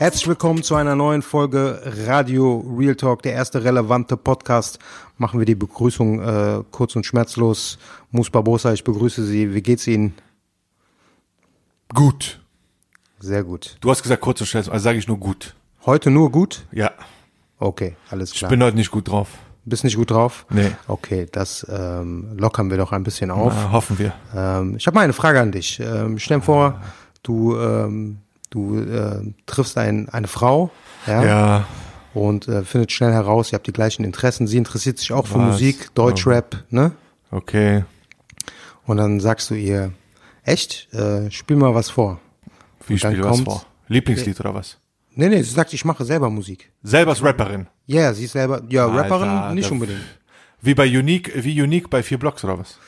Herzlich willkommen zu einer neuen Folge Radio Real Talk, der erste relevante Podcast. Machen wir die Begrüßung äh, kurz und schmerzlos. Mus Barbosa, ich begrüße Sie. Wie geht's Ihnen? Gut. Sehr gut. Du hast gesagt kurz und schnell, also sage ich nur gut. Heute nur gut? Ja. Okay, alles Ich klar. bin heute nicht gut drauf. Bist nicht gut drauf? Nee. Okay, das ähm, lockern wir doch ein bisschen auf. Na, hoffen wir. Ähm, ich habe mal eine Frage an dich. Ähm, stell dir vor, du, ähm, du äh, triffst ein, eine Frau, ja, Ja. und äh, findet schnell heraus, ihr habt die gleichen Interessen. Sie interessiert sich auch für Was? Musik, Deutschrap, ne? Okay. Und dann sagst du ihr, echt, äh, spiel mal was vor. Wie Und spiel was vor? Lieblingslied oder was? Nee, nee, sie sagt, ich mache selber Musik. Selber als Rapperin. Ja, yeah, sie ist selber, ja, Rapperin Alter, nicht da- unbedingt. Wie bei Unique, wie Unique bei vier Blocks oder was?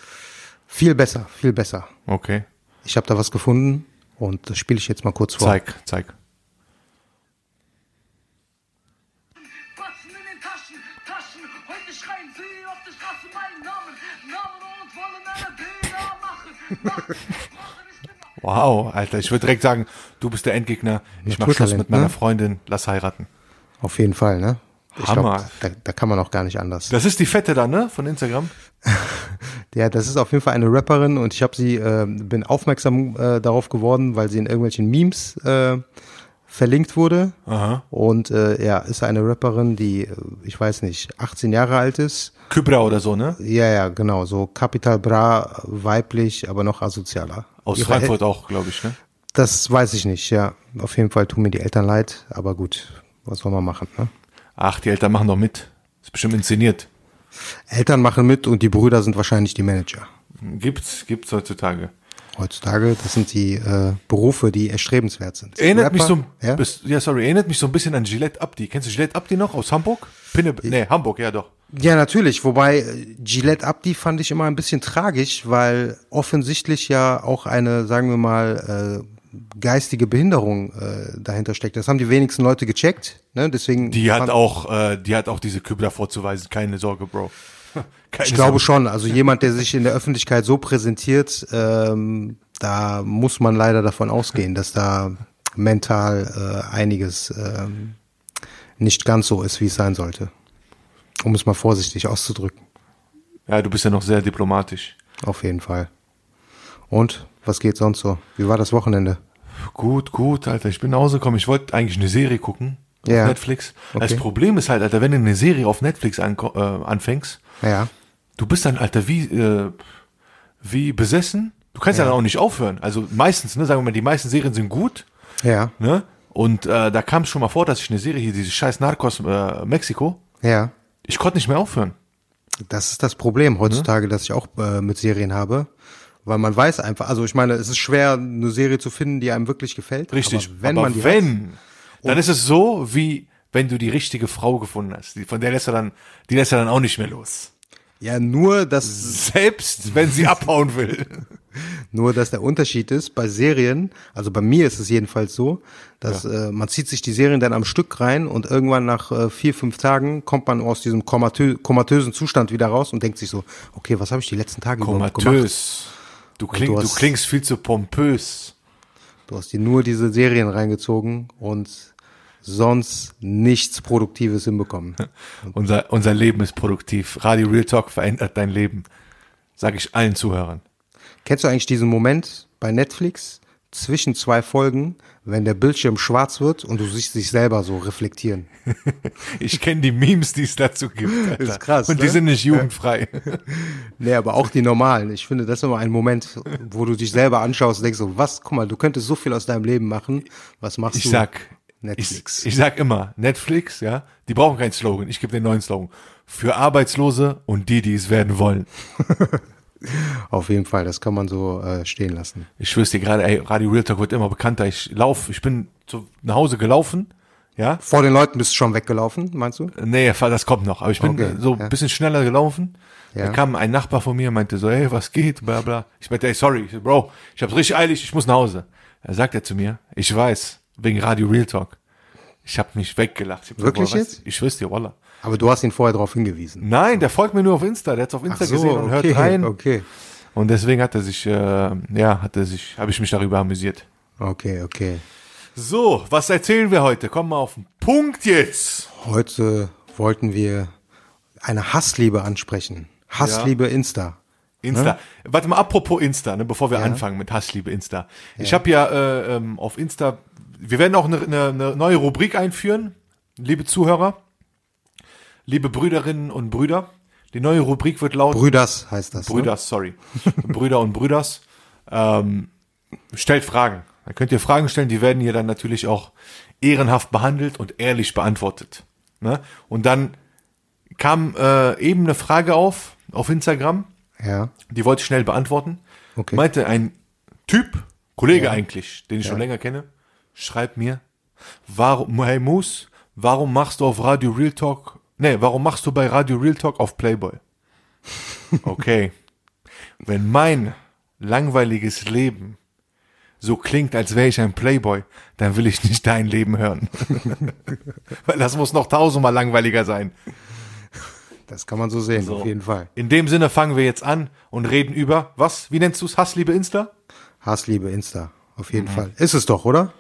Viel besser, viel besser. Okay. Ich habe da was gefunden und das spiele ich jetzt mal kurz vor. Zeig, zeig. Wow, Alter, ich würde direkt sagen, du bist der Endgegner. Ich mach Schluss mit meiner ne? Freundin, lass heiraten. Auf jeden Fall, ne? Ich Hammer. glaub, da, da kann man auch gar nicht anders. Das ist die Fette da, ne? Von Instagram. Ja, das ist auf jeden Fall eine Rapperin und ich habe sie, äh, bin aufmerksam äh, darauf geworden, weil sie in irgendwelchen Memes äh, verlinkt wurde. Aha. Und äh, ja, ist eine Rapperin, die, äh, ich weiß nicht, 18 Jahre alt ist. Kybra oder so, ne? Ja, ja, genau, so Capital Bra, weiblich, aber noch asozialer. Aus Ihre Frankfurt El auch, glaube ich, ne? Das weiß ich nicht, ja. Auf jeden Fall tun mir die Eltern leid, aber gut, was soll man machen, ne? Ach, die Eltern machen doch mit. Ist bestimmt inszeniert. Eltern machen mit und die Brüder sind wahrscheinlich die Manager. Gibt's, gibt's heutzutage. Heutzutage, das sind die äh, Berufe, die erstrebenswert sind. Erinnert Rapper, mich so, ja? bis, ja, sorry, erinnert mich so ein bisschen an Gillette Abdi. Kennst du Gillette Abdi noch aus Hamburg? Pinne, nee, Hamburg, ja doch. Ja, natürlich. Wobei äh, Gillette Abdi fand ich immer ein bisschen tragisch, weil offensichtlich ja auch eine, sagen wir mal, äh, geistige Behinderung äh, dahinter steckt. Das haben die wenigsten Leute gecheckt. Ne? Deswegen Die hat auch, äh, die hat auch diese Kübler vorzuweisen. Keine Sorge, Bro. Keine Ich glaube Sorge. schon. Also jemand, der sich in der Öffentlichkeit so präsentiert, ähm, da muss man leider davon ausgehen, dass da mental äh, einiges ähm, nicht ganz so ist, wie es sein sollte. Um es mal vorsichtig auszudrücken. Ja, du bist ja noch sehr diplomatisch. Auf jeden Fall. Und was geht sonst so? Wie war das Wochenende? Gut, gut, Alter. Ich bin nach Hause gekommen. Ich wollte eigentlich eine Serie gucken. Ja. Auf Netflix. Okay. Das Problem ist halt, Alter, wenn du eine Serie auf Netflix anko- äh, anfängst, Ja, du bist dann, Alter, wie, äh, wie besessen. Du kannst ja. dann auch nicht aufhören. Also meistens, ne, sagen wir mal, die meisten Serien sind gut. ja, Ne? Und äh, da kam es schon mal vor, dass ich eine Serie hier, diese scheiß Narcos äh, Mexiko, ja. ich konnte nicht mehr aufhören. Das ist das Problem heutzutage, das ich auch äh, mit Serien habe. Weil man weiß einfach, also ich meine, es ist schwer, eine Serie zu finden, die einem wirklich gefällt. Richtig. Aber wenn Aber man die hat, wenn, dann ist es so, wie wenn du die richtige Frau gefunden hast. Die, von der lässt er dann, die lässt er dann auch nicht mehr los. ja, nur, dass Selbst wenn sie abhauen will. Nur, dass der Unterschied ist, bei Serien, also bei mir ist es jedenfalls so, dass äh, man zieht sich die Serien dann am Stück rein und irgendwann nach äh, vier, fünf Tagen kommt man aus diesem komatö komatösen Zustand wieder raus und denkt sich so, okay, was habe ich die letzten Tage überhaupt gemacht? Du, kling, du du, hast- klingst viel zu pompös. Du hast dir nur diese Serien reingezogen und sonst nichts Produktives hinbekommen. Unser, unser Leben ist produktiv. Radio Real Talk verändert dein Leben. Sag ich allen Zuhörern. Kennst du eigentlich diesen Moment bei Netflix zwischen zwei Folgen, wenn der Bildschirm schwarz wird und du siehst dich selber so reflektieren? Ich kenne die Memes, die es dazu gibt. Alter. Ist krass, Und die ne? sind nicht jugendfrei. Nee, aber auch die normalen. Ich finde, das ist immer ein Moment, wo du dich selber anschaust und denkst so, was, guck mal, du könntest so viel aus deinem Leben machen. Was machst Ich du? sag, Netflix. Ich, ich sag immer, Netflix, ja, die brauchen keinen Slogan. Ich gebe den neuen Slogan. Für Arbeitslose und die, die es werden wollen. Auf jeden Fall. Das kann man so äh, stehen lassen. Ich schwör's dir gerade, ey, Radio Real Talk wird immer bekannter. Ich lauf, ich bin zu, nach Hause gelaufen, ja. Vor den Leuten bist du schon weggelaufen, meinst du? Nee, das kommt noch. Aber ich bin Okay, so ja. ein bisschen schneller gelaufen. Ja. Da kam ein Nachbar von mir, meinte so, hey, was geht, bla bla. Ich meinte, ey, sorry, ich so, Bro, ich hab's richtig eilig, ich muss nach Hause. Er sagt er zu mir, ich weiß, wegen Radio Real Talk. Ich hab mich weggelacht. Ich hab Wirklich boah, weißt jetzt? Ich schwör's dir, Wallah. Aber du hast ihn vorher darauf hingewiesen. Nein, der folgt mir nur auf Insta. Der hat's auf Insta gesehen und hört okay, rein. okay. Und deswegen hat er sich, äh, ja, hat er sich, habe ich mich darüber amüsiert. Okay, okay. So, was erzählen wir heute? Komm mal auf den Punkt jetzt. Heute wollten wir eine Hassliebe ansprechen. Hassliebe Insta. Insta. Warte mal, apropos Insta, ne, bevor wir anfangen mit Hassliebe Insta. Ich habe ja äh, ähm, auf Insta, wir werden auch eine, eine, eine neue Rubrik einführen, liebe Zuhörer, liebe Brüderinnen und Brüder. Die neue Rubrik wird lauten Brüders heißt das. Ne? Brüders, sorry. Brüder und Brüders. Ähm, stellt Fragen. Da könnt ihr Fragen stellen, die werden hier dann natürlich auch ehrenhaft behandelt und ehrlich beantwortet. Ne? Und dann kam äh, eben eine Frage auf, auf Instagram, Ja. die wollte ich schnell beantworten. Okay. Meinte ein Typ, Kollege eigentlich, den ich schon länger kenne, schreibt mir, warum, hey Moose, warum machst du auf Radio Real Talk, nee, warum machst du bei Radio Real Talk auf Playboy? Okay. Wenn mein langweiliges Leben so klingt, als wäre ich ein Playboy, dann will ich nicht dein Leben hören. Weil das muss noch tausendmal langweiliger sein. Das kann man so sehen, auf jeden Fall. In dem Sinne fangen wir jetzt an und reden über, was, wie nennst du es, Hassliebe Insta? Hassliebe Insta. Auf Mhm. jeden Fall. Ist es doch, oder?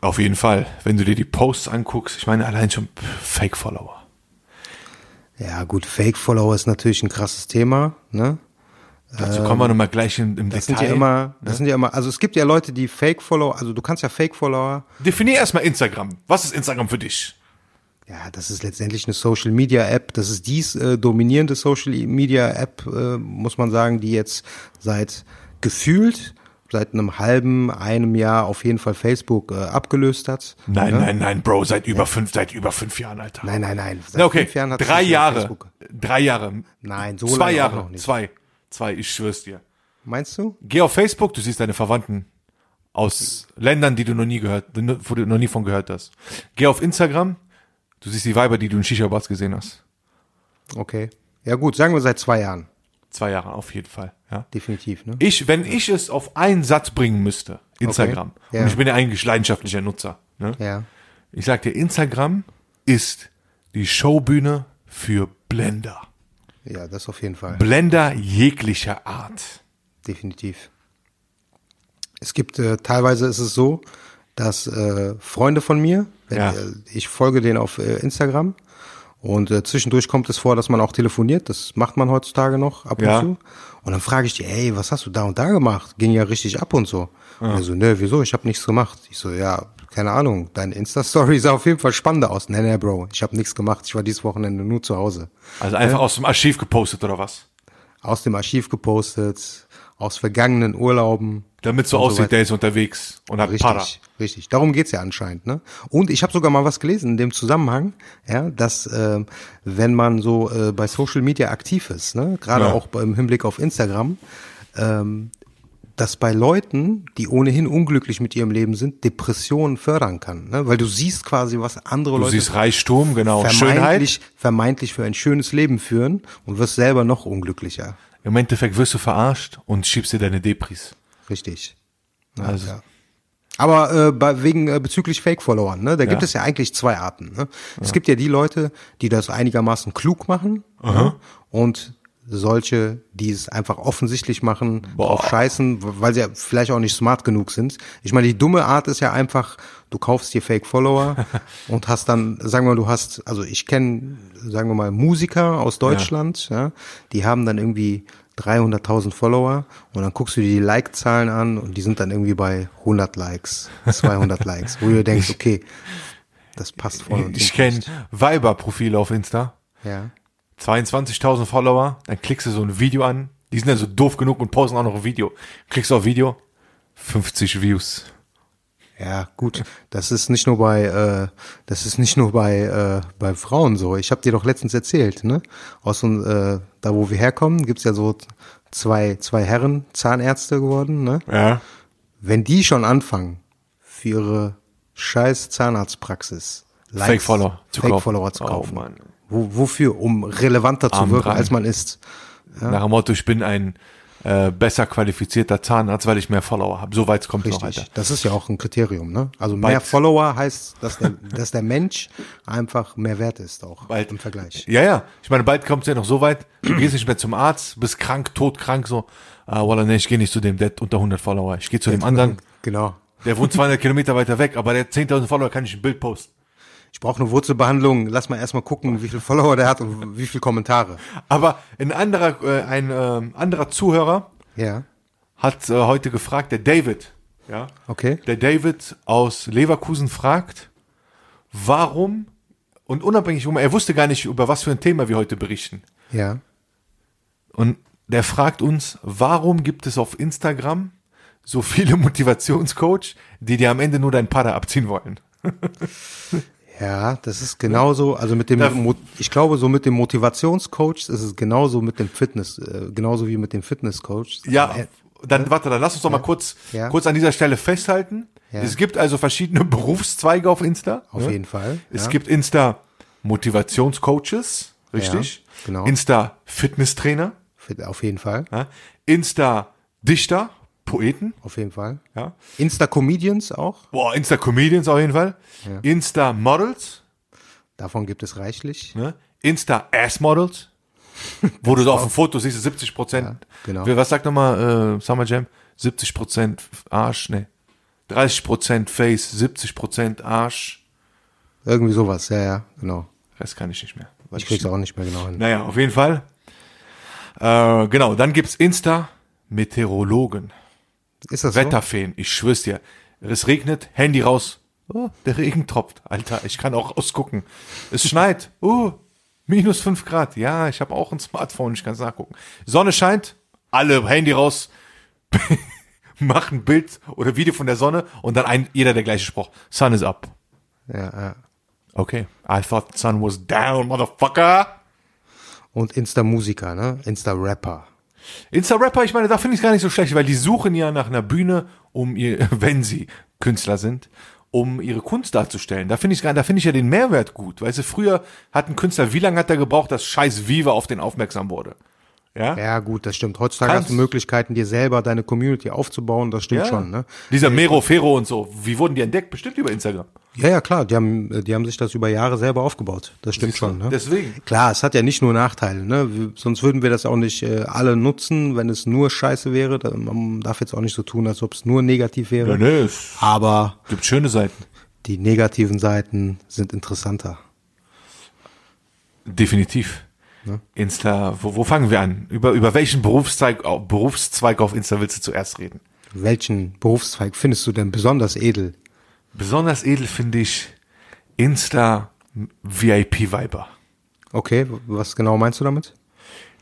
Auf jeden Fall. Wenn du dir die Posts anguckst, ich meine allein schon Fake-Follower. Ja, gut, Fake-Follower ist natürlich ein krasses Thema, ne? Dazu kommen wir nochmal gleich in, im Das Detail. sind ja immer, das sind ja immer, also es gibt ja Leute, die Fake-Follower, also du kannst ja Fake-Follower, Definier erstmal Instagram. Was ist Instagram für dich? ja, das ist letztendlich eine Social-Media-App, das ist dies äh, dominierende Social-Media-App, äh, muss man sagen, die jetzt seit gefühlt, seit einem halben, einem Jahr auf jeden Fall Facebook äh, abgelöst hat. Nein, ne? nein, nein, Bro, seit über fünf, seit über fünf Jahren, Alter. Nein, nein, nein. Seit Na, okay, fünf Jahren hat drei Jahre. Facebook. Drei Jahre. Nein, so Zwei lange auch Jahre. noch nicht. Zwei. Zwei, ich schwör's dir. Meinst du? Geh auf Facebook, du siehst deine Verwandten aus Ländern, die du noch nie gehört, wo du noch nie von gehört hast. Geh auf Instagram, du siehst die Weiber, die du in Shisha-Bars gesehen hast. Okay. Ja gut, sagen wir seit zwei Jahren. Zwei Jahre auf jeden Fall, ja. Definitiv, ne? Ich, wenn ich es auf einen Satz bringen müsste, Instagram, Okay, ja. und ich bin ja eigentlich leidenschaftlicher Nutzer, ne? Ja. Ich sag dir, Instagram ist die Showbühne für Blender. Ja, das auf jeden Fall. Blender jeglicher Art. Definitiv. Es gibt, äh, teilweise ist es so, dass äh, Freunde von mir, wenn, Ja. äh, ich folge denen auf äh, Instagram und äh, zwischendurch kommt es vor, dass man auch telefoniert. Das macht man heutzutage noch ab und Ja. zu. Und dann frage ich die, ey, was hast du da und da gemacht? Ging ja richtig ab und so. Und er so, ne, wieso? Ich habe nichts gemacht. Ich so, ja, keine Ahnung. Deine Insta-Story sah auf jeden Fall spannender aus. Nee, nee, Bro, ich habe nichts gemacht. Ich war dieses Wochenende nur zu Hause. Also einfach aus dem Archiv gepostet oder was? Aus dem Archiv gepostet, aus vergangenen Urlauben. Damit so so aussieht, weiter. der ist unterwegs und hat Richtig, Para. richtig. Darum geht's ja anscheinend. Ne? Und ich habe sogar mal was gelesen in dem Zusammenhang, ja, dass ähm, wenn man so äh, bei Social Media aktiv ist, ne, gerade Ja. auch im Hinblick auf Instagram, ähm, dass bei Leuten, die ohnehin unglücklich mit ihrem Leben sind, Depressionen fördern kann. Ne? Weil du siehst quasi, was andere Du Leute siehst Reichtum, genau, Schönheit. vermeintlich, vermeintlich für ein schönes Leben führen und wirst selber noch unglücklicher. Im Endeffekt wirst du verarscht und schiebst dir deine Depris. Richtig. Ja, Also- ja. Aber äh, bei, wegen äh, bezüglich Fake-Followern, ne, da gibt Ja. es ja eigentlich zwei Arten. Ne? Es gibt ja die Leute, die das einigermaßen klug machen ne? und solche, die es einfach offensichtlich machen, drauf scheißen, weil sie ja vielleicht auch nicht smart genug sind. Ich meine, die dumme Art ist ja einfach, du kaufst dir Fake-Follower und hast dann, sagen wir mal, du hast, also ich kenne, sagen wir mal, Musiker aus Deutschland, ja. die haben dann irgendwie 300.000 Follower und dann guckst du dir die Like-Zahlen an und die sind dann irgendwie bei 100 Likes, 200 Likes, wo du denkst, okay, das passt voll und Ich kenne. Weiber-Profile auf Insta. Ja. 22.000 Follower, dann klickst du so ein Video an. Die sind ja so doof genug und posten auch noch ein Video. Klickst auf Video, 50 Views. Ja, gut. Das ist nicht nur bei, äh, das ist nicht nur bei, äh, bei Frauen so. Ich habe dir doch letztens erzählt, ne? Aus so, äh, da wo wir herkommen, gibt's ja so zwei, zwei Herren Zahnärzte geworden, ne? Ja. Wenn die schon anfangen, für ihre scheiß Zahnarztpraxis Likes, Fake-Follower zu kaufen. Fake-Follower zu Oh, kaufen. Mann. Wo, wofür? Um relevanter zu Arm wirken, dran. als man ist. Nach dem Motto, ich bin ein äh, besser qualifizierter Zahnarzt, weil ich mehr Follower habe. So weit kommt noch. Alter. Das ist ja auch ein Kriterium, ne? Also mehr Bald- Follower heißt, dass der, dass der Mensch einfach mehr wert ist auch Bald- im Vergleich. Ja, ja. Ich meine, bald kommt es ja noch so weit, du gehst nicht mehr zum Arzt, bist krank, todkrank, so. Ah, Wallah, nee, ich gehe nicht zu dem, der hat unter 100 Follower. Ich gehe zu dem anderen, Genau. der wohnt 200 Kilometer weiter weg, aber der hat 10.000 Follower, kann ich ein Bild posten. Ich brauche eine Wurzelbehandlung. Lass mal erstmal gucken, wie viele Follower der hat und wie viele Kommentare. Aber ein anderer, äh, ein ähm, anderer Zuhörer Ja. hat äh, heute gefragt, der David, ja, Okay. der David aus Leverkusen fragt, warum, und unabhängig, er wusste gar nicht, über was für ein Thema wir heute berichten. Ja. Und der fragt uns, warum gibt es auf Instagram so viele Motivationscoach, die dir am Ende nur dein Pader abziehen wollen? Ja, das ist genauso, also mit dem, ich glaube, so mit dem Motivationscoach ist es genauso mit dem Fitness, äh, genauso wie mit dem Fitnesscoach. Ja, dann warte, dann lass uns doch mal kurz, Ja. kurz an dieser Stelle festhalten. Ja. Es gibt also verschiedene Berufszweige auf Insta. Auf ne? jeden Fall. Es gibt Insta Motivationscoaches, richtig? Genau. Insta Fitnesstrainer, Fit- Auf jeden Fall. Insta Dichter, Poeten, Auf jeden Fall. ja? Insta-Comedians auch. Boah, Insta Comedians auf jeden Fall. Insta Models, Davon gibt es reichlich. ne? Insta Ass Models, wo du so auf dem Foto siehst, 70 Prozent. genau. Was sagt nochmal äh, Summer Jam? 70 Prozent Arsch, ne? 30 Prozent Face, 70 Prozent Arsch. Irgendwie sowas, ja, ja, genau. Das kann ich nicht mehr. weil Ich krieg's auch nicht mehr genau hin. Naja, auf jeden Fall. Äh, genau, dann gibt's Insta Meteorologen, Ist das Wetterfeen. Ich schwör's dir. Es regnet, Handy raus. Oh, der Regen tropft. Alter, ich kann auch rausgucken. Es schneit. Oh, minus fünf Grad. Ja, ich habe auch ein Smartphone, ich kann nachgucken. Sonne scheint, alle Handy raus, machen ein Bild oder Video von der Sonne und dann ein, jeder der gleiche Spruch. Sun is up. so? Ja, ja. Okay. I thought the sun was down, motherfucker. Und Insta-Musiker, ne? Insta-Rapper. Insta-Rapper, ich meine, da finde ich es gar nicht so schlecht, weil die suchen ja nach einer Bühne, um ihr, wenn sie Künstler sind, um ihre Kunst darzustellen. Da finde ich, da finde ich ja den Mehrwert gut. Weißt du, früher hat ein Künstler, wie lange hat er gebraucht, dass scheiß Viva auf den aufmerksam wurde? Ja? Ja, gut, das stimmt. Heutzutage Kannst- hast du Möglichkeiten, dir selber deine Community aufzubauen, das stimmt schon, ne? Dieser Mero Fero und so, wie wurden die entdeckt? Bestimmt über Instagram. Ja, ja, klar, die haben, die haben sich das über Jahre selber aufgebaut. Das stimmt schon, ne? Deswegen. Klar, es hat ja nicht nur Nachteile, ne? Sonst würden wir das auch nicht äh, alle nutzen, wenn es nur scheiße wäre. Man darf jetzt auch nicht so tun, als ob es nur negativ wäre. nee, es Aber gibt schöne Seiten. die negativen Seiten sind interessanter. Definitiv. Insta, wo, wo fangen wir an? Über, über welchen Berufszweig, Berufszweig auf Insta willst du zuerst reden? Welchen Berufszweig findest du denn besonders edel? Besonders edel finde ich Insta VIP-Viber. Okay, was genau meinst du damit?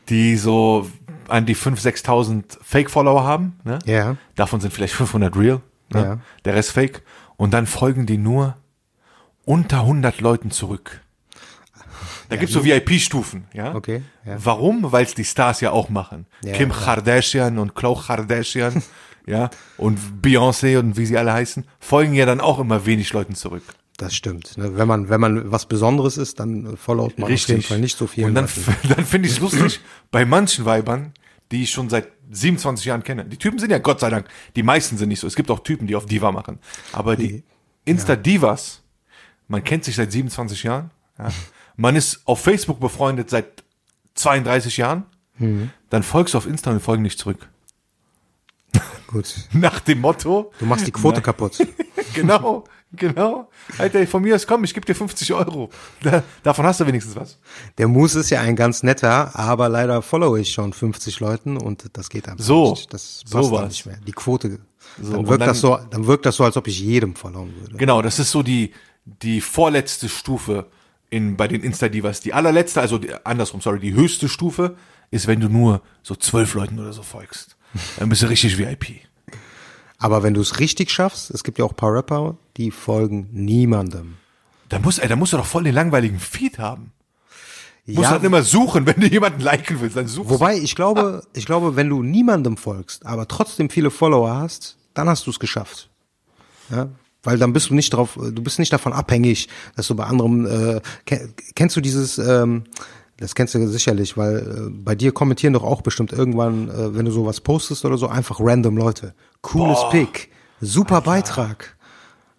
Die so an die 5.000, 6.000 Fake-Follower haben. Ne? Ja. Davon sind vielleicht 500 real. Ne? Ja. Der Rest Fake. Und dann folgen die nur unter 100 Leuten zurück. Da gibt's so VIP-Stufen. Ja? Okay, ja. Warum? Weil es die Stars ja auch machen. Ja, Kim. Kardashian und Khloe Kardashian ja, und Beyoncé und wie sie alle heißen, folgen ja dann auch immer wenig Leuten zurück. Das stimmt. Ne? Wenn man, wenn man was Besonderes ist, dann followt man auf jeden Fall nicht so viel. Und dann, dann finde ich es lustig, bei manchen Weibern, die ich schon seit 27 Jahren kenne. Die Typen sind ja Gott sei Dank, die meisten sind nicht so. Es gibt auch Typen, die auf Diva machen. Aber die, Die- Insta-Divas, man kennt sich seit 27 Jahren. Ja. Man ist auf Facebook befreundet seit 32 Jahren. Mhm. Dann folgst du auf Insta und folgen nicht zurück. Gut. Nach dem Motto, Du machst die Quote Nein. kaputt. genau, genau. Alter, von mir aus komm, ich gebe dir 50 Euro. Da, davon hast du wenigstens was. Der Moose ist ja ein ganz netter, aber leider follow ich schon 50 Leuten und das geht einfach So, nicht. Das so passt war's. nicht mehr. Die Quote. So, dann wirkt dann- das so, dann wirkt das so, als ob ich jedem followen würde. Genau, das ist so die, die vorletzte Stufe in, bei den Insta-Divas. Die allerletzte, also die, andersrum, sorry, die höchste Stufe ist, wenn du nur so zwölf Leuten oder so folgst. Dann bist du richtig VIP. Aber wenn du es richtig schaffst, es gibt ja auch ein paar Rapper, die folgen niemandem. Da muss, ey, da musst du doch voll den langweiligen Feed haben. Du musst Ja, dann immer suchen, wenn du jemanden liken willst, dann suchst Wobei, ich glaube, ich glaube, wenn du niemandem folgst, aber trotzdem viele Follower hast, dann hast du es geschafft. Ja? Weil dann bist du nicht drauf, du bist nicht davon abhängig, dass du bei anderem, äh, ken- kennst du dieses, ähm, das kennst du sicherlich, weil äh, bei dir kommentieren doch auch bestimmt irgendwann, äh, wenn du sowas postest oder so, einfach random Leute. Cooles Pick, super Beitrag.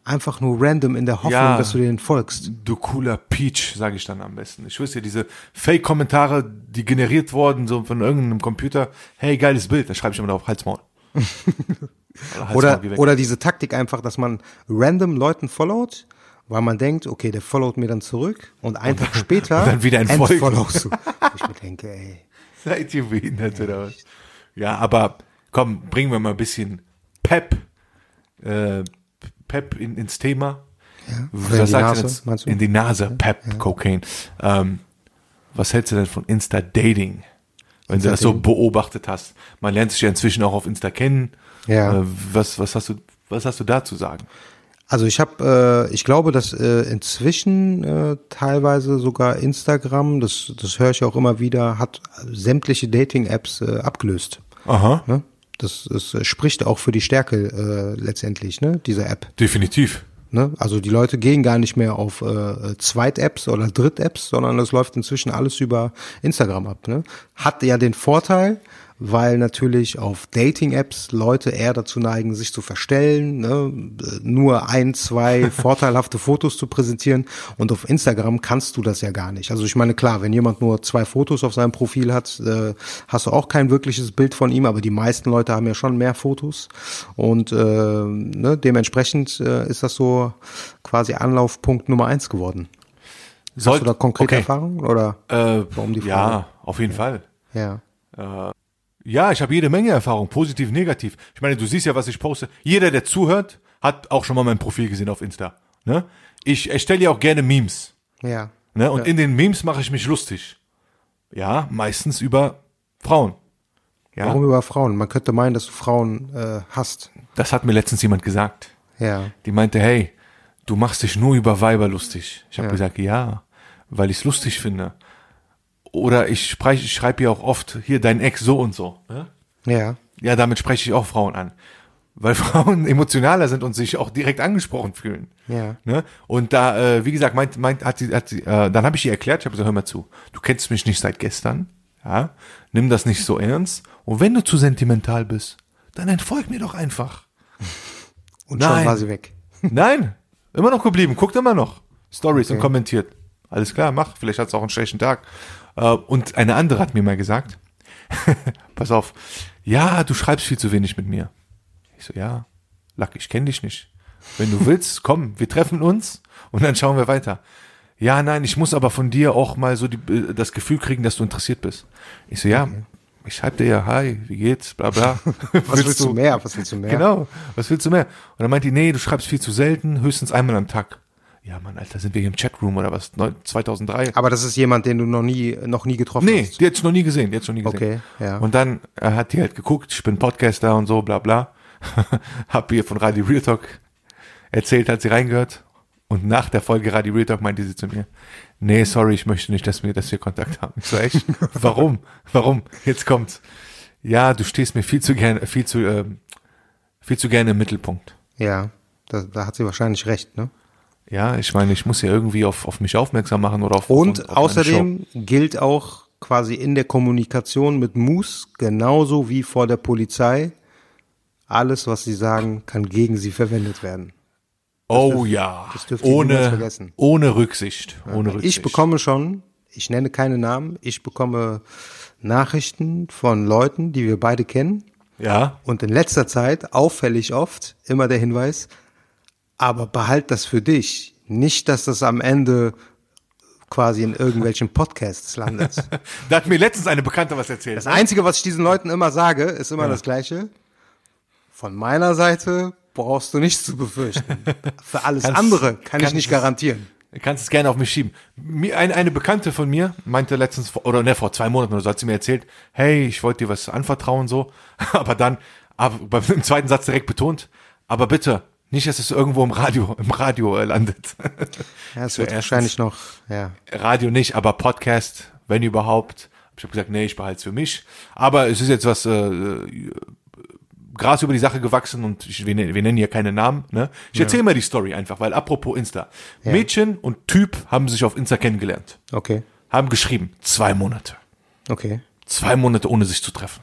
Einfach nur random in der Hoffnung, Ja. dass du denen folgst. du cooler Peach, sage ich dann am besten. Ich wüsste diese Fake-Kommentare, die generiert wurden, so von irgendeinem Computer. Hey, geiles Bild. Da schreibe ich immer drauf, Halsmaul. Oder, oder diese Taktik einfach, dass man random Leuten followt, weil man denkt, okay, der followt mir dann zurück und einen Tag später und dann wieder entfolgen. entfollowst du. Ich mir denke, ey. Seid ihr behindert oder was? Ja, aber komm, bringen wir mal ein bisschen Pep, äh, Pep in, ins Thema. Oder Was in die sagst Nase, du? In die Nase, Pep, Cocaine. Ähm, was hältst du denn von Insta-Dating? Wenn du das so beobachtet hast. Man lernt sich ja inzwischen auch auf Insta kennen. Ja. Äh, was, was hast du, was hast du da zu sagen? Also ich habe, äh, ich glaube, dass äh, inzwischen äh, teilweise sogar Instagram, das, das höre ich auch immer wieder, hat sämtliche Dating-Apps äh, abgelöst. Aha. Ne? Das, das spricht auch für die Stärke äh, letztendlich, ne, dieser App. Definitiv. Ne? Also die Leute gehen gar nicht mehr auf äh, Zweit-Apps oder Dritt-Apps, sondern es läuft inzwischen alles über Instagram ab. Ne? Hat ja den Vorteil, weil natürlich auf Dating-Apps Leute eher dazu neigen, sich zu verstellen, ne? äh, nur ein, zwei vorteilhafte Fotos zu präsentieren und auf Instagram kannst du das ja gar nicht. Also ich meine, klar, wenn jemand nur zwei Fotos auf seinem Profil hat, äh, hast du auch kein wirkliches Bild von ihm, aber die meisten Leute haben ja schon mehr Fotos und äh, ne, dementsprechend äh, ist das so quasi Anlaufpunkt Nummer eins geworden. Hast Sollt, du da konkrete okay. Erfahrungen oder? Äh, Warum die Frage? ja, auf jeden Fall. Ja. Ja, ich habe jede Menge Erfahrung, positiv, negativ. Ich meine, du siehst ja, was ich poste. Jeder, der zuhört, hat auch schon mal mein Profil gesehen auf Insta. Ne? Ich erstelle ja auch gerne Memes. Ja. Ne? Und Ja. in den Memes mache ich mich lustig. Ja, meistens über Frauen. Ja, Warum über Frauen? Man könnte meinen, dass du Frauen äh, hast. das hat mir letztens jemand gesagt. Ja. Die meinte, hey, du machst dich nur über Weiber lustig. Ich habe Ja. gesagt, ja, weil ich es lustig finde. Oder ich, sprech, ich schreibe ja auch oft, hier, dein Ex so und so. Ne? Ja. Ja, damit spreche ich auch Frauen an. Weil Frauen emotionaler sind und sich auch direkt angesprochen fühlen. Ja. Ne? Und da, äh, wie gesagt, meint, meint, hat sie, hat sie, äh, dann habe ich ihr erklärt, ich habe gesagt, hör mal zu, du kennst mich nicht seit gestern, ja, nimm das nicht so ernst. Und wenn du zu sentimental bist, dann entfolg mir doch einfach. Und Nein. schon war sie weg. Nein, immer noch geblieben, guckt immer noch Stories und kommentiert. Alles klar, mach, vielleicht hat es auch einen schlechten Tag. Äh, und eine andere hat mir mal gesagt, pass auf, ja, du schreibst viel zu wenig mit mir. Ich so, ja, Lack, ich kenne dich nicht. Wenn du willst, komm, wir treffen uns und dann schauen wir weiter. Ja, nein, ich muss aber von dir auch mal so die, äh, das Gefühl kriegen, dass du interessiert bist. Ich so, ja, ich schreibe dir ja, hi, wie geht's, bla bla. Was willst du mehr? Was willst du mehr? Genau, was willst du mehr? Und dann meint die, nee, du schreibst viel zu selten, höchstens einmal am Tag. Ja, Mann, Alter, sind wir hier im Chatroom oder was? Neu- 2003? Aber das ist jemand, den du noch nie, noch nie getroffen Nee, hast. die hat's noch nie gesehen, die hat's noch nie gesehen. Okay, ja. Und dann äh, hat die halt geguckt, ich bin Podcaster und so, bla bla. Hab ihr von Radio Real Talk erzählt, hat sie reingehört. Und nach der Folge Radio Real Talk meinte sie zu mir, nee, sorry, ich möchte nicht, dass wir, dass wir Kontakt haben. Ich so, echt? Warum? Warum? Jetzt kommt's. Ja, du stehst mir viel zu gerne, viel zu, ähm, viel zu gerne im Mittelpunkt. Ja. Da, da hat sie wahrscheinlich recht, ne? Ja, ich meine, ich muss ja irgendwie auf, auf mich aufmerksam machen oder auf Und auf, auf außerdem gilt auch quasi in der Kommunikation mit Moose genauso wie vor der Polizei. Alles, was sie sagen, kann gegen sie verwendet werden. Oh ja, das dürft ihr niemals ohne, vergessen. ohne Rücksicht, ohne Rücksicht. Ich bekomme schon, ich nenne keine Namen, ich bekomme Nachrichten von Leuten, die wir beide kennen. ja, Und in letzter Zeit auffällig oft immer der Hinweis, aber behalt das für dich. Nicht, dass das am Ende quasi in irgendwelchen Podcasts landet. da hat mir letztens eine Bekannte was erzählt. Das Einzige, was ich diesen Leuten immer sage, ist immer das Gleiche. Von meiner Seite brauchst du nichts zu befürchten. Für alles Kannst- andere kann ich nicht garantieren. Du kannst es gerne auf mich schieben. Eine, eine Bekannte von mir meinte letztens, oder ne, vor zwei Monaten oder so, hat sie mir erzählt, hey, ich wollte dir was anvertrauen, so. Aber dann, aber beim im zweiten Satz direkt betont, aber bitte, nicht, dass es irgendwo im Radio, im Radio landet. Ja, es wird wahrscheinlich noch, ja. Radio nicht, aber Podcast wenn überhaupt. Ich habe gesagt, nee, ich behalte es für mich. Aber es ist jetzt was äh, Gras über die Sache gewachsen und ich, wir, nennen- wir nennen hier keine Namen. Ne? Ich erzähle mal die Story einfach, weil apropos Insta. Mädchen und Typ haben sich auf Insta kennengelernt. Okay. Haben geschrieben, zwei Monate. Okay. Zwei Monate ohne sich zu treffen.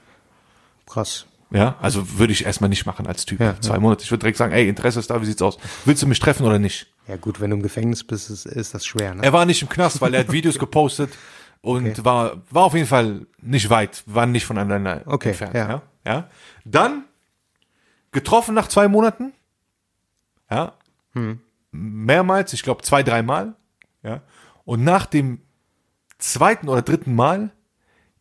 Krass. Ja, also würde ich erstmal nicht machen als Typ. Ja, Zwei Monate. Ich würde direkt sagen, ey, Interesse ist da, wie sieht's aus? Willst du mich treffen oder nicht? Ja gut, wenn du im Gefängnis bist, ist, ist das schwer, ne? Er war nicht im Knast, weil er hat Videos gepostet und war, war auf jeden Fall nicht weit, war nicht voneinander Okay, entfernt. ja. Ja. Ja. Dann getroffen nach zwei Monaten. Ja. Mehrmals, ich glaube zwei, dreimal. Ja. Und nach dem zweiten oder dritten Mal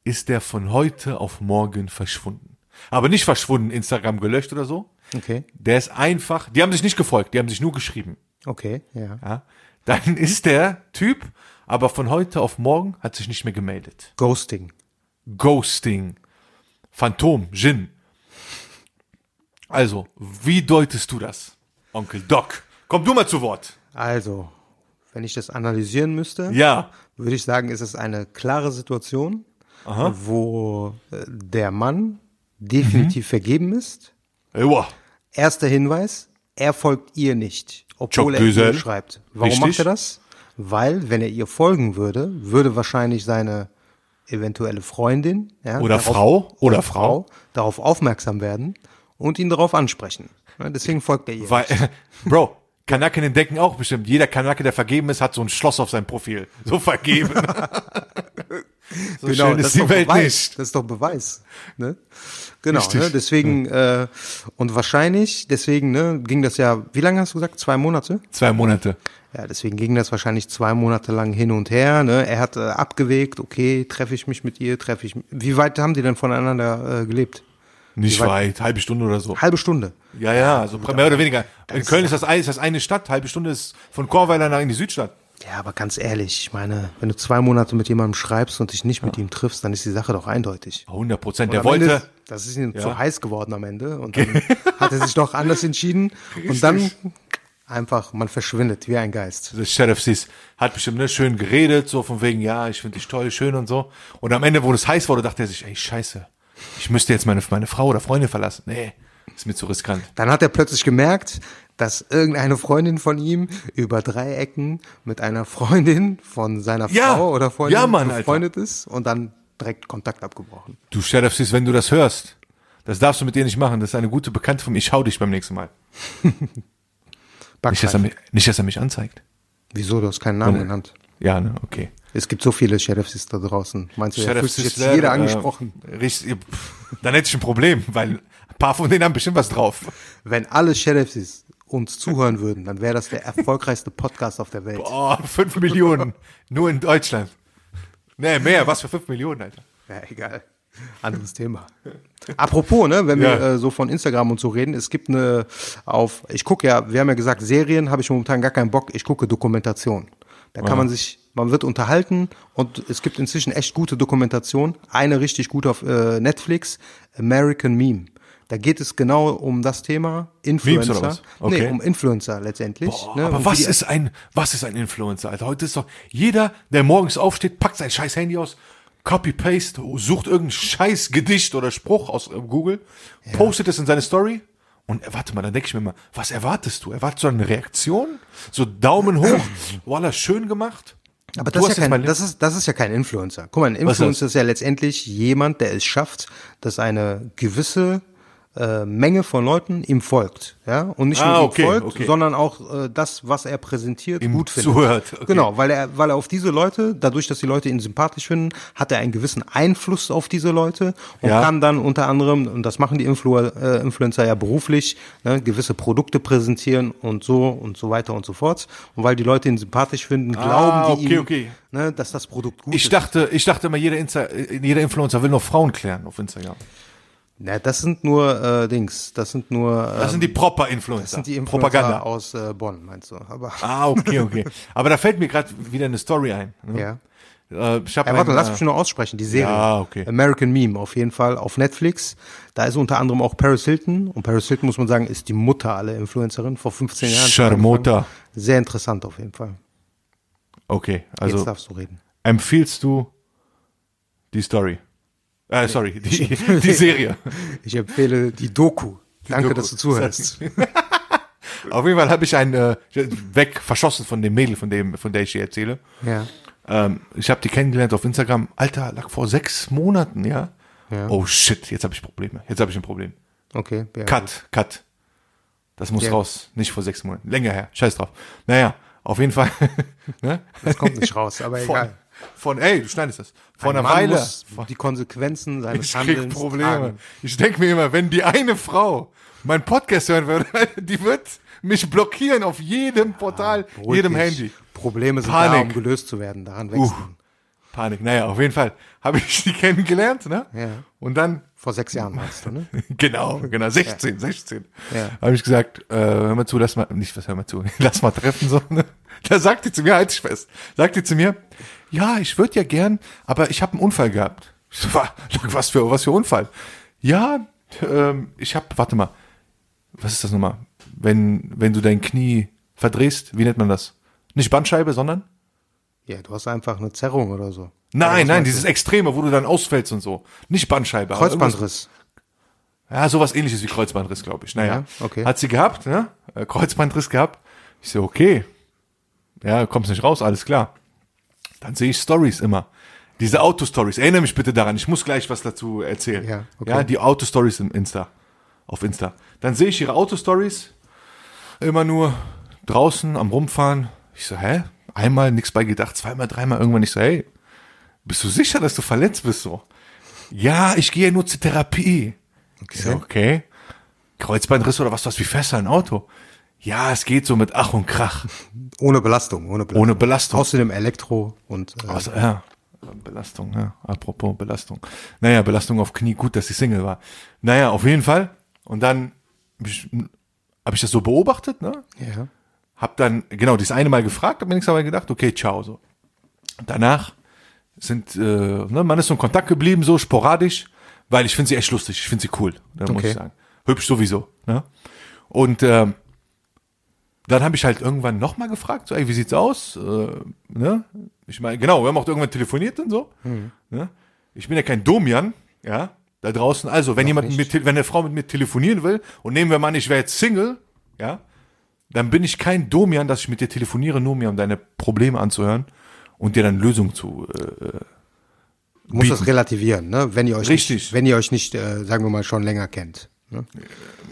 ist der von heute auf morgen verschwunden. Aber nicht verschwunden, Instagram gelöscht oder so. Okay. Der ist einfach, die haben sich nicht gefolgt, die haben sich nur geschrieben. Okay, ja. Ja, dann ist der Typ, aber von heute auf morgen hat sich nicht mehr gemeldet. Ghosting. Ghosting, Phantom, Jin. Also, wie deutest du das, Onkel Doc? Komm du mal zu Wort. Also, wenn ich das analysieren müsste, Ja. würde ich sagen, ist es eine klare Situation, wo äh, der Mann definitiv Mhm. vergeben ist. Ewa. Erster Hinweis, er folgt ihr nicht, obwohl er Jacques ihr schreibt. Warum Richtig. macht er das? Weil, wenn er ihr folgen würde, würde wahrscheinlich seine eventuelle Freundin ja, Oder Frau. Oder Frau. darauf aufmerksam werden und ihn darauf ansprechen. Ja, deswegen folgt er ihr. Weil, Bro, Kanaken entdecken auch bestimmt. Jeder Kanake, der vergeben ist, hat so ein Schloss auf seinem Profil. So vergeben. so schön Genau, das ist die doch Welt Beweis. nicht. Das ist doch Beweis. Ne? Genau, Richtig. ne? deswegen, äh, und wahrscheinlich, deswegen ne, ging das ja, wie lange hast du gesagt? Zwei Monate? Zwei Monate. Ja, deswegen ging das wahrscheinlich zwei Monate lang hin und her. Ne? Er hat äh, abgewegt, okay, treffe ich mich mit ihr, treffe ich mich. Wie weit haben die denn voneinander äh, gelebt? Nicht weit- weit, halbe Stunde oder so. Halbe Stunde. Ja, ja, also mehr oder weniger. In Köln ist das, ist das eine Stadt, halbe Stunde ist von Chorweiler nach in die Südstadt. Ja, aber ganz ehrlich, ich meine, wenn du zwei Monate mit jemandem schreibst und dich nicht mit ihm triffst, dann ist die Sache doch eindeutig. 100 Prozent. Der wollte, ist- das ist ihm Ja. zu heiß geworden am Ende und dann hat er sich doch anders entschieden und dann einfach, man verschwindet wie ein Geist. der Sheriff Sis, hat bestimmt ne, schön geredet, so von wegen, ja, ich finde dich toll, schön und so. Und am Ende, wo es heiß wurde, dachte er sich, ey, scheiße, ich müsste jetzt meine, meine Frau oder Freundin verlassen. Nee, ist mir zu riskant. Dann hat er plötzlich gemerkt, dass irgendeine Freundin von ihm über drei Ecken mit einer Freundin von seiner Ja. Frau oder Freundin Ja, Mann, Alter. befreundet ist und dann direkt Kontakt abgebrochen. Du Sheriff wenn du das hörst, das darfst du mit dir nicht machen. Das ist eine gute Bekannte von mir. Ich hau dich beim nächsten Mal. Nicht, dass er mich, nicht, dass er mich anzeigt. Wieso, du hast keinen Namen Nee. genannt. Ja, ne, okay. Es gibt so viele Sheriffs da draußen. Meinst du, er Sheriff fühlt sich jetzt jeder wäre, angesprochen? Äh, richtig, dann hätte ich ein Problem, weil ein paar von denen haben bestimmt was drauf. Wenn alle Sheriffs uns zuhören würden, dann wäre das der erfolgreichste Podcast auf der Welt. Oh, fünf Millionen. Nur in Deutschland. Nee, mehr. Was für fünf Millionen, Alter. Ja, egal. Anderes Thema. Apropos, ne, wenn wir Ja. äh, so von Instagram und so reden, es gibt eine auf, ich gucke ja, wir haben ja gesagt, Serien habe ich momentan gar keinen Bock, ich gucke Dokumentation. Da kann man sich, man wird unterhalten und es gibt inzwischen echt gute Dokumentation. Eine richtig gute auf äh, Netflix, American Meme. Da geht es genau um das Thema Influencer. Okay. Nee, um Influencer letztendlich. Boah, ne, aber und was ist ein, was ist ein Influencer, Alter? Heute ist doch jeder, der morgens aufsteht, packt sein scheiß Handy aus, Copy-Paste, sucht irgendein scheiß Gedicht oder Spruch aus äh, Google, postet es in seine Story und äh, warte mal, dann denke ich mir mal, was erwartest du? Erwartest du eine Reaktion? So Daumen hoch, voila, schön gemacht? Aber das ist, ja kein, das, ist, das ist ja kein Influencer. Guck mal, ein? Influencer ist ja letztendlich jemand, der es schafft, dass eine gewisse äh, Menge von Leuten ihm folgt. Ja? Und nicht Ah, nur ihm okay, folgt, okay. sondern auch äh, das, was er präsentiert, Ihm gut findet. zuhört, okay. Genau, weil er, weil er auf diese Leute, dadurch, dass die Leute ihn sympathisch finden, hat er einen gewissen Einfluss auf diese Leute und Ja. kann dann unter anderem, und das machen die Influ äh, Influencer ja beruflich, ne, gewisse Produkte präsentieren und so und so weiter und so fort. Und weil die Leute ihn sympathisch finden, glauben die okay, ihm, okay. Ne, dass das Produkt gut Ich ist. dachte, ich dachte immer, jeder, Insta, jeder Influencer will nur Frauen klären auf Instagram. Na, das sind nur äh, Dings, das sind nur äh, Das sind die Proper-Influencer. das sind die Influencer Propaganda. aus äh, Bonn, meinst du? Aber Ah, okay, okay. Aber da fällt mir gerade wieder eine Story ein. ne? ja. Äh, ich hab Ja, warte, ein, lass äh, mich nur aussprechen, die Serie. Ja, okay. American Meme auf jeden Fall auf Netflix. Da ist unter anderem auch Paris Hilton. Und Paris Hilton, muss man sagen, ist die Mutter aller Influencerinnen vor 15 Jahren. Charmota. Sehr interessant auf jeden Fall. Okay, Jetzt also darfst du reden. empfiehlst du die Story. Äh, sorry, die, die Serie. Ich empfehle die Doku. Danke, Doku. dass du zuhörst. Auf jeden Fall habe ich einen äh, weg verschossen von dem Mädel, von dem, von der ich dir erzähle. ja. Ähm, ich habe die kennengelernt auf Instagram. Alter, lag vor sechs Monaten, ja. Ja. Oh shit, jetzt habe ich Probleme. Jetzt habe ich ein Problem. Okay. Ja, Cut, cut. Das muss Ja. raus. Nicht vor sechs Monaten. Länger her. Scheiß drauf. Naja, auf jeden Fall. ne? Das kommt nicht raus, aber egal. Von, ey, du schneidest das. Von Ein einer Mann Weile. die Konsequenzen seines Ich krieg Handelns Probleme. tragen. Ich denke mir immer, wenn die eine Frau mein Podcast hören würde, die wird mich blockieren auf jedem Portal, Beruhig jedem. Handy. Probleme sind Panik. da, um gelöst zu werden. Daran wächst Uh. Panik. Naja, auf jeden Fall habe ich die kennengelernt, ne? Ja. Und dann Vor sechs Jahren meinst du, ne? Genau, genau, 16, 16. Ja. Habe ich gesagt, äh, hör mal zu, lass mal, nicht was, hör mal zu, lass mal treffen, so, ne? Da sagt die zu mir, halt dich fest, sagt die zu mir, ja, ich würde ja gern, aber ich habe einen Unfall gehabt. Ich so, "Wa- was für, was für Unfall? Ja, ähm, ich habe, warte mal, was ist das nochmal? Wenn, wenn du dein Knie verdrehst, wie nennt man das? Nicht Bandscheibe, sondern? Ja, du hast einfach eine Zerrung oder so. Nein, nein, dieses Extreme, wo du dann ausfällst und so. Nicht Bandscheibe. Kreuzbandriss. Ja, sowas ähnliches wie Kreuzbandriss, glaube ich. Naja, Ja, okay. hat sie gehabt, ne? Äh, Kreuzbandriss gehabt. Ich so, okay. Ja, kommst nicht raus, alles klar. Dann sehe ich Stories immer. Diese Autostories. Erinnere mich bitte daran. Ich muss gleich was dazu erzählen. Ja, okay. ja die Autostories im Insta. Auf Insta. Dann sehe ich ihre Autostories. Immer nur draußen am Rumfahren. Ich so, hä? Einmal nichts bei gedacht, zweimal, dreimal irgendwann. Ich so, hey, bist du sicher, dass du verletzt bist so? Ja, ich gehe nur zur Therapie. Ich so, okay. Kreuzbandriss oder was, was, wie fest ein Auto? Ja, es geht so mit Ach und Krach. Ohne Belastung, ohne Belastung. Ohne Belastung. Außerdem Elektro und äh, Also, ja. Belastung, ja. Apropos Belastung. Naja, Belastung auf Knie, gut, dass sie Single war. Naja, auf jeden Fall. Und dann habe ich, hab ich das so beobachtet, ne? ja. Hab dann, genau, das eine Mal gefragt, hab mir nichts dabei gedacht, okay, ciao, so. Danach sind, äh, ne, man ist so in Kontakt geblieben, so sporadisch, weil ich finde sie echt lustig, ich finde sie cool, muss Okay. ich sagen. Hübsch sowieso, ne? Und ähm, dann habe ich halt irgendwann nochmal gefragt, so, ey, wie sieht's aus? Äh, ne? Ich meine, genau, wir haben auch irgendwann telefoniert und so. Ne? Ich bin ja kein Domian, ja, da draußen. Also, wenn jemand mit mir, te- wenn eine Frau mit mir telefonieren will, und nehmen wir mal an, ich wäre jetzt Single, ja, dann bin ich kein Domian, dass ich mit dir telefoniere, nur mir um deine Probleme anzuhören und dir dann Lösungen zu. Äh, Du musst das relativieren, ne? Wenn ihr euch Richtig. nicht, wenn ihr euch nicht, äh, sagen wir mal, schon länger kennt. Ne?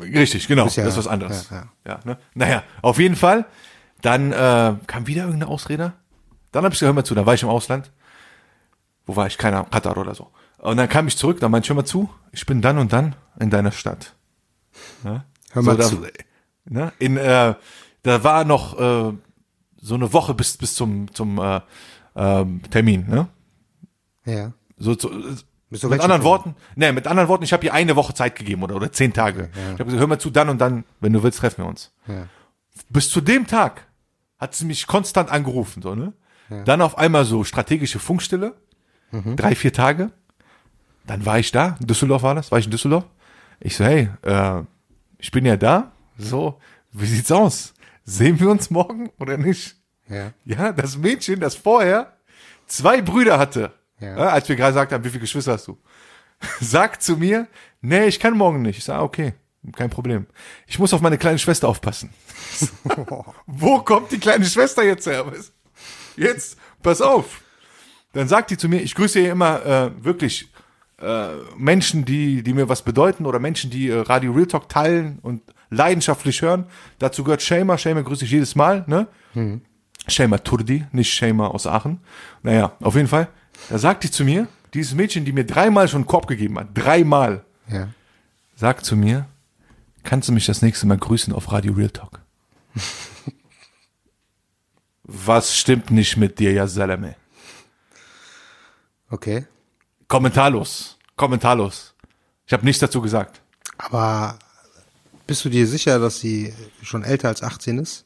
richtig, genau, ja- das ist was anderes. ja, Ja, ne? Naja, auf jeden Fall. Dann äh, kam wieder irgendeine Ausrede. Dann habe ich hör mal zu, da war ich im Ausland. Wo war ich? Keine Ahnung, Katar oder so. Und dann kam ich zurück, dann meinte ich, hör mal zu, ich bin dann und dann in deiner Stadt. Ne? Hör mal so, zu. Da, ne? in, äh, da war noch äh, so eine Woche bis, bis zum, zum äh, ähm, Termin. Ne? Ja. So, so, Mit anderen? Worten, ne, mit anderen Worten, ich habe ihr eine Woche Zeit gegeben oder, oder zehn Tage. ja. Ich habe gesagt, hör mal zu, dann und dann, wenn du willst, treffen wir uns. Ja. Bis zu dem Tag hat sie mich konstant angerufen, so, ne? Dann auf einmal so strategische Funkstille, Mhm. drei, vier Tage. Dann war ich da, in Düsseldorf war das, war ich in Düsseldorf. Ich so, hey, äh, ich bin ja da, so, wie sieht's aus? Sehen wir uns morgen oder nicht? Ja. Ja, das Mädchen, das vorher zwei Brüder hatte, Ja. ja. als wir gerade gesagt haben, wie viele Geschwister hast du, sagt zu mir, nee, ich kann morgen nicht. Ich sage, okay, kein Problem. Ich muss auf meine kleine Schwester aufpassen. Wo kommt die kleine Schwester jetzt her? Jetzt, pass auf. Dann sagt die zu mir, ich grüße hier immer äh, wirklich äh, Menschen, die, die mir was bedeuten oder Menschen, die äh, Radio Real Talk teilen und leidenschaftlich hören. Dazu gehört Shamer. Shamer grüße ich jedes Mal. Ne? Shamer Turdi, nicht Shamer aus Aachen. Naja, auf jeden Fall. Da sagt die zu mir, dieses Mädchen, die mir dreimal schon einen Korb gegeben hat, dreimal, Ja. sagt zu mir, kannst du mich das nächste Mal grüßen auf Radio Real Talk? Was stimmt nicht mit dir, ja Salame? Okay. Kommentarlos. Kommentarlos. Ich habe nichts dazu gesagt. Aber bist du dir sicher, dass sie schon älter als 18 ist?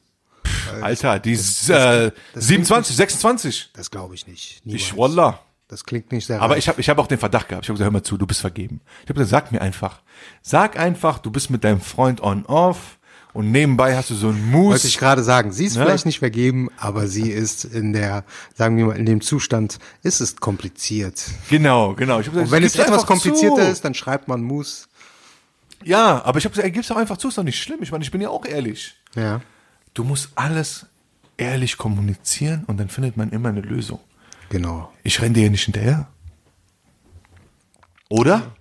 Alter, die ist äh, das 27, 26. Das glaube ich nicht. Ich Niemals. Wallah. Das klingt nicht sehr Aber reif. ich habe ich hab auch den Verdacht gehabt. Ich habe gesagt, hör mal zu, du bist vergeben. Ich habe gesagt, sag mir einfach. Sag einfach, du bist mit deinem Freund on off und nebenbei hast du so einen Wollte ich gerade sagen, sie ist Ne? vielleicht nicht vergeben, aber sie ist in der, sagen wir mal, in dem Zustand, ist es kompliziert. Genau, genau. Ich hab gesagt, Und wenn es etwas komplizierter zu. ist, dann schreibt man Mus. Ja, aber ich habe gesagt, gib's doch einfach zu, ist doch nicht schlimm. Ich meine, ich bin ja auch ehrlich. Ja. Du musst alles ehrlich kommunizieren und dann findet man immer eine Lösung. Genau. Ich renne dir hier nicht hinterher. Oder?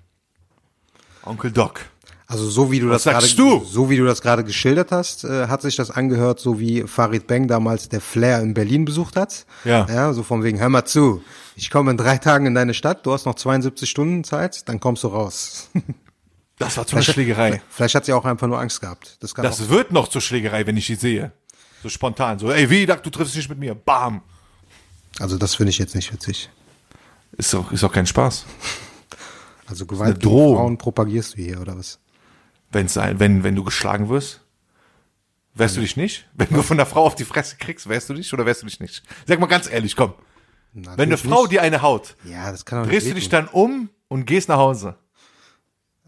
Onkel Doc. Also so wie du Was das gerade, so wie du das gerade geschildert hast, äh, hat sich das angehört, so wie Farid Bang damals der Flair in Berlin besucht hat. Ja. Ja, so von wegen, hör mal zu, ich komme in drei Tagen in deine Stadt, du hast noch 72 Stunden Zeit, dann kommst du raus. Das war zu einer Schlägerei. Vielleicht hat sie auch einfach nur Angst gehabt. Das kann auch, Das wird noch zur Schlägerei, wenn ich die sehe. So spontan. So, ey, wie, du triffst dich nicht mit mir. Bam. also das finde ich jetzt nicht witzig. Ist doch, ist doch kein Spaß. Also Gewalt gegen. Frauen propagierst du hier, oder was? Wenn's ein, wenn, wenn du geschlagen wirst, wärst du dich nicht? Wenn du von der Frau auf die Fresse kriegst, wärst du dich oder wärst du dich nicht? Sag mal ganz ehrlich, komm. Wenn eine Frau nicht. dir eine haut, Ja, drehst du dich dann um und gehst nach Hause.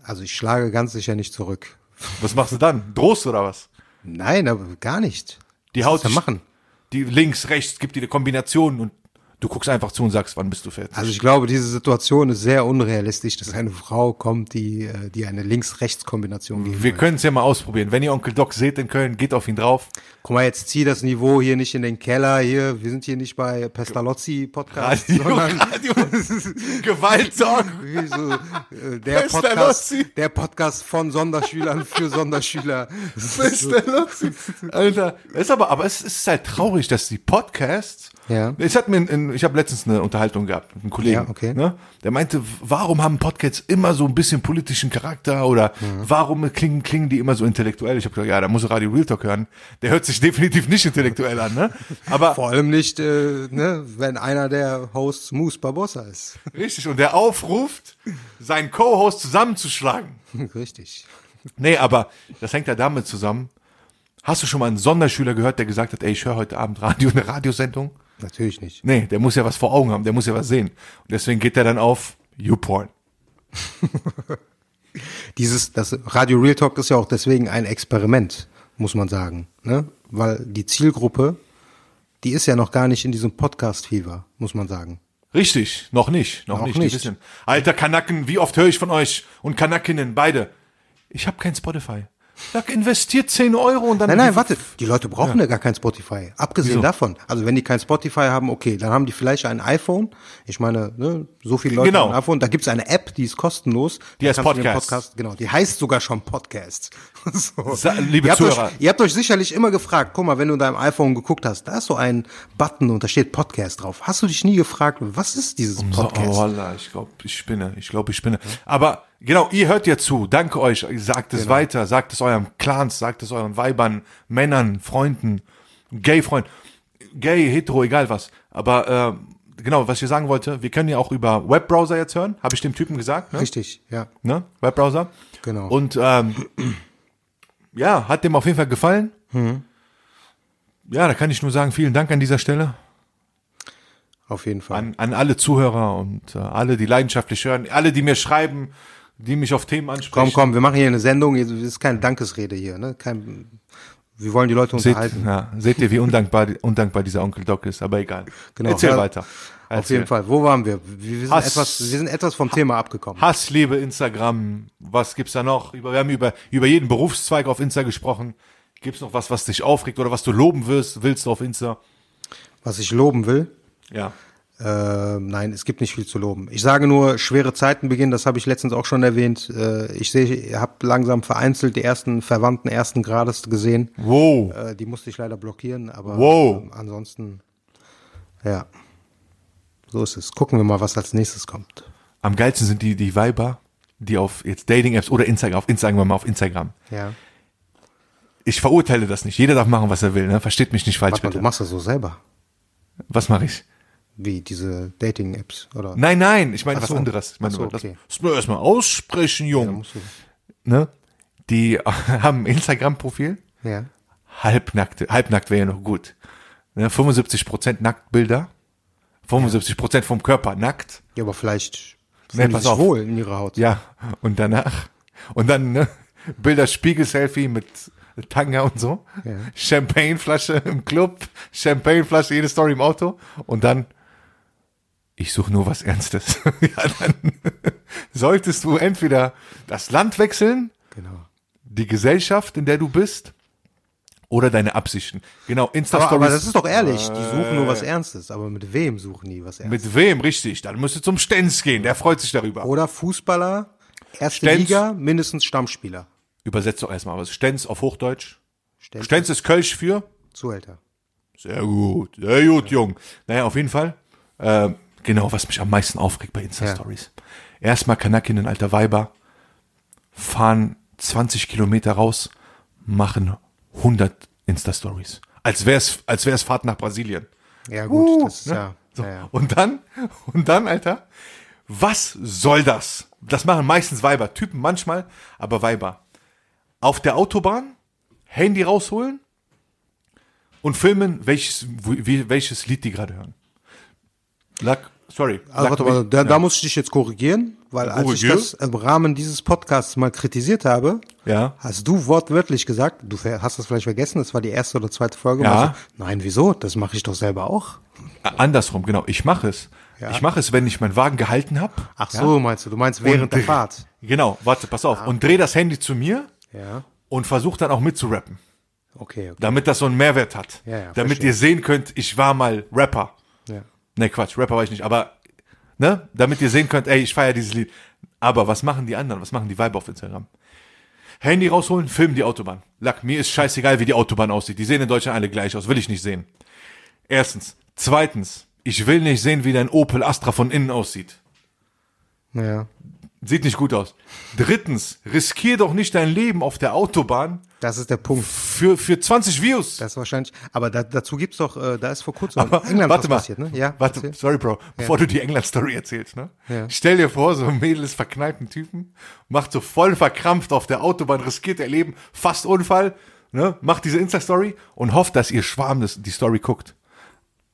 Also ich schlage ganz sicher nicht zurück. Was machst du dann? Drohst oder was? Nein, aber gar nicht. Die Was haut dich- machen. Die links, rechts, gibt dir eine Kombination und du guckst einfach zu und sagst, wann bist du fertig? Also ich glaube, diese Situation ist sehr unrealistisch, dass eine Frau kommt, die, äh, die eine Links-Rechts-Kombination geben Wir können es ja mal ausprobieren. Wenn ihr Onkel Doc seht in Köln, geht auf ihn drauf. Guck mal, jetzt zieh das Niveau hier nicht in den Keller hier. Wir sind hier nicht bei Pestalozzi Podcast, Radio, sondern Radio, wie so, äh, der Podcast, der Podcast von Sonderschülern für Sonderschüler. Pestalozzi. Alter, es ist aber, aber es ist halt traurig, dass die Podcasts. Ja. Es hat mir, ein, ich habe letztens eine Unterhaltung gehabt mit einem Kollegen. Ja, okay. Ne? Der meinte, warum haben Podcasts immer so ein bisschen politischen Charakter oder Mhm. warum klingen, klingen die immer so intellektuell? Ich habe gesagt, ja, da muss Radio Real Talk hören. Der hört sich definitiv nicht intellektuell an, ne? Aber Vor allem nicht, äh, ne, wenn einer der Hosts Moose Barbossa ist. richtig und der aufruft, seinen Co-Host zusammenzuschlagen. Richtig. Nee, aber das hängt ja damit zusammen. Hast du schon mal einen Sonderschüler gehört, der gesagt hat, ey, ich höre heute Abend Radio, eine Radiosendung? Natürlich nicht. Nee, der muss ja was vor Augen haben, der muss ja was sehen. Und deswegen geht der dann auf YouPorn. Dieses, das Radio Real Talk ist ja auch deswegen ein Experiment, muss man sagen, ne? Weil die Zielgruppe, die ist ja noch gar nicht in diesem Podcast-Fever, muss man sagen. Richtig, noch nicht, noch, Noch nicht. Nicht. Alter Kanaken, wie oft höre ich von euch und Kanakinnen, beide. Ich habe kein Spotify. Sag, investiert 10 Euro und dann. Nein, nein, warte, die Leute brauchen ja, gar kein Spotify. Abgesehen Wieso? davon, also wenn die kein Spotify haben, okay, dann haben die vielleicht ein iPhone. Ich meine, ne, so viele Leute Genau. haben ein iPhone. Da gibt's eine App, die ist kostenlos. Die heißt Podcast. Podcast. Genau, die heißt sogar schon Podcast. so. Liebe ihr habt Zuhörer. Euch, ihr habt euch sicherlich immer gefragt, guck mal, wenn du in deinem iPhone geguckt hast, da ist so ein Button und da steht Podcast drauf. Hast du dich nie gefragt, was ist dieses Podcast? oh, Allah, ich glaube, ich spinne. Ich glaube, ich spinne. Aber genau, ihr hört ja zu. Danke euch. Sagt Genau. es weiter. Sagt es eurem Clans. Sagt es euren Weibern, Männern, Freunden, Gay-Freunden. Gay, hetero, egal was. Aber äh, genau, was ich sagen wollte, wir können ja auch über Webbrowser jetzt hören. Habe ich dem Typen gesagt. Ne? Richtig, ja. Ne? Webbrowser. Genau. Und ähm, ja, hat dem auf jeden Fall gefallen. Mhm. Ja, da kann ich nur sagen, vielen Dank an dieser Stelle. Auf jeden Fall. an, an alle Zuhörer und äh, alle, die leidenschaftlich hören, alle, die mir schreiben, die mich auf Themen ansprechen. Komm, komm, wir machen hier eine Sendung. Es ist keine Dankesrede hier, ne? Kein, wir wollen die Leute Seht, unterhalten. ja, seht ihr, wie undankbar, undankbar dieser Onkel Doc ist, aber egal. Genau. Erzähl Ja, weiter. Auf jeden Fall. Wo waren wir? Wir, sind, Hass. etwas, wir sind etwas vom Thema abgekommen. Hass, Liebe, Instagram, was gibt's da noch? Wir haben über, über jeden Berufszweig auf Insta gesprochen. Gibt's noch was, was dich aufregt oder was du loben willst, willst du auf Insta? Was ich loben will, Ja. äh, nein, es gibt nicht viel zu loben. Ich sage nur, schwere Zeiten beginnen, das habe ich letztens auch schon erwähnt. Äh, ich sehe, ihr habt langsam vereinzelt die ersten Verwandten ersten Grades gesehen. Wow. Äh, die musste ich leider blockieren, aber Wow. ähm, ansonsten, ja, so ist es. Gucken wir mal, was als nächstes kommt. Am geilsten sind die, die Weiber, die auf jetzt Dating-Apps oder Instagram, auf Instagram, mal auf Instagram. Ja. Ich verurteile das nicht. Jeder darf machen, was er will, ne? Versteht mich nicht falsch, Warte mal, bitte. du machst das so selber. Was mache ich? Wie diese Dating-Apps, oder? Nein, nein, ich meine was so. anderes. Ich meine, so, das okay. das müssen wir erstmal aussprechen, Jung. du, ne? Die haben ein Instagram-Profil, ja. halbnackte, halbnackt wäre ja noch gut. Ne? 75% Nacktbilder, 75% vom Körper nackt. Ja, aber vielleicht Nee, fühlen die pass sich wohl in ihrer Haut. Ja, und danach, und dann ne? Bilder Spiegel-Selfie mit Tanga und so. Champagneflasche im Club, Champagneflasche, jede Story im Auto. Und dann, ich suche nur was Ernstes. ja, dann solltest du entweder das Land wechseln, Genau. die Gesellschaft, in der du bist, oder deine Absichten. Genau, Aber, Insta-Stories. aber das ist doch ehrlich, die suchen nur was Ernstes, aber mit wem suchen die was Ernstes? Mit wem, richtig? Dann musst du zum Stenz gehen, der freut sich darüber. Oder Fußballer, erste Stenz. Liga, mindestens Stammspieler. Übersetzt doch erstmal was. Stenz auf Hochdeutsch. Stenz, Stenz ist Kölsch für? Zuhälter. Sehr gut, sehr gut, Jung. Naja, auf jeden Fall. Ähm, genau, was mich am meisten aufregt bei Insta-Stories. Erstmal Kanakinnen, alter Weiber, fahren 20 Kilometer raus, machen 100 Insta-Stories. Als wär's, als wär's Fahrt nach Brasilien. Ja gut, Uh, das ist ne? ja, So. ja, ja. Und dann, und dann, Alter, was soll das? Das machen meistens Weiber, Typen manchmal, aber Weiber. Auf der Autobahn, Handy rausholen und filmen, welches, wie, welches Lied die gerade hören. Lack, sorry. Also warte mal, da, da muss ich dich jetzt korrigieren, weil als ich das im Rahmen dieses Podcasts mal kritisiert habe, Ja. hast du wortwörtlich gesagt, du hast das vielleicht vergessen, das war die erste oder zweite Folge. Ja. du, Nein, wieso? Das mache ich doch selber auch. Andersrum, genau. Ich mache es. Ja. Ich mache es, wenn ich meinen Wagen gehalten habe. Ach so, meinst du, du meinst während der Fahrt. Genau, warte, pass auf. Und dreh das Handy zu mir Ja, und versuch dann auch mitzurappen. okay, okay. Damit das so einen Mehrwert hat. Ja, ja, damit verstehe. ihr sehen könnt, ich war mal Rapper. Ja. Ne, Quatsch, Rapper war ich nicht, aber, ne, damit ihr sehen könnt, ey, ich feiere dieses Lied. Aber was machen die anderen? Was machen die Weiber auf Instagram? Handy rausholen, filmen die Autobahn. Lack, mir ist scheißegal, wie die Autobahn aussieht. Die sehen in Deutschland alle gleich aus, will ich nicht sehen. Erstens. Zweitens, ich will nicht sehen, wie dein Opel Astra von innen aussieht. ja. Sieht nicht gut aus. Drittens, riskier doch nicht dein Leben auf der Autobahn Das ist der Punkt. für, für 20 Views. Das ist wahrscheinlich, aber da, dazu gibt's doch, äh, da ist vor kurzem Aber England warte mal, passiert, ne? Ja, warte, erzähl. sorry, Bro, bevor du die England-Story erzählst, ne? Ja. Stell dir vor, so ein Mädel ist verknallt, ein Typen, macht so voll verkrampft auf der Autobahn, riskiert ihr Leben, fast Unfall, ne? Macht diese Insta-Story und hofft, dass ihr Schwarm das, die Story guckt.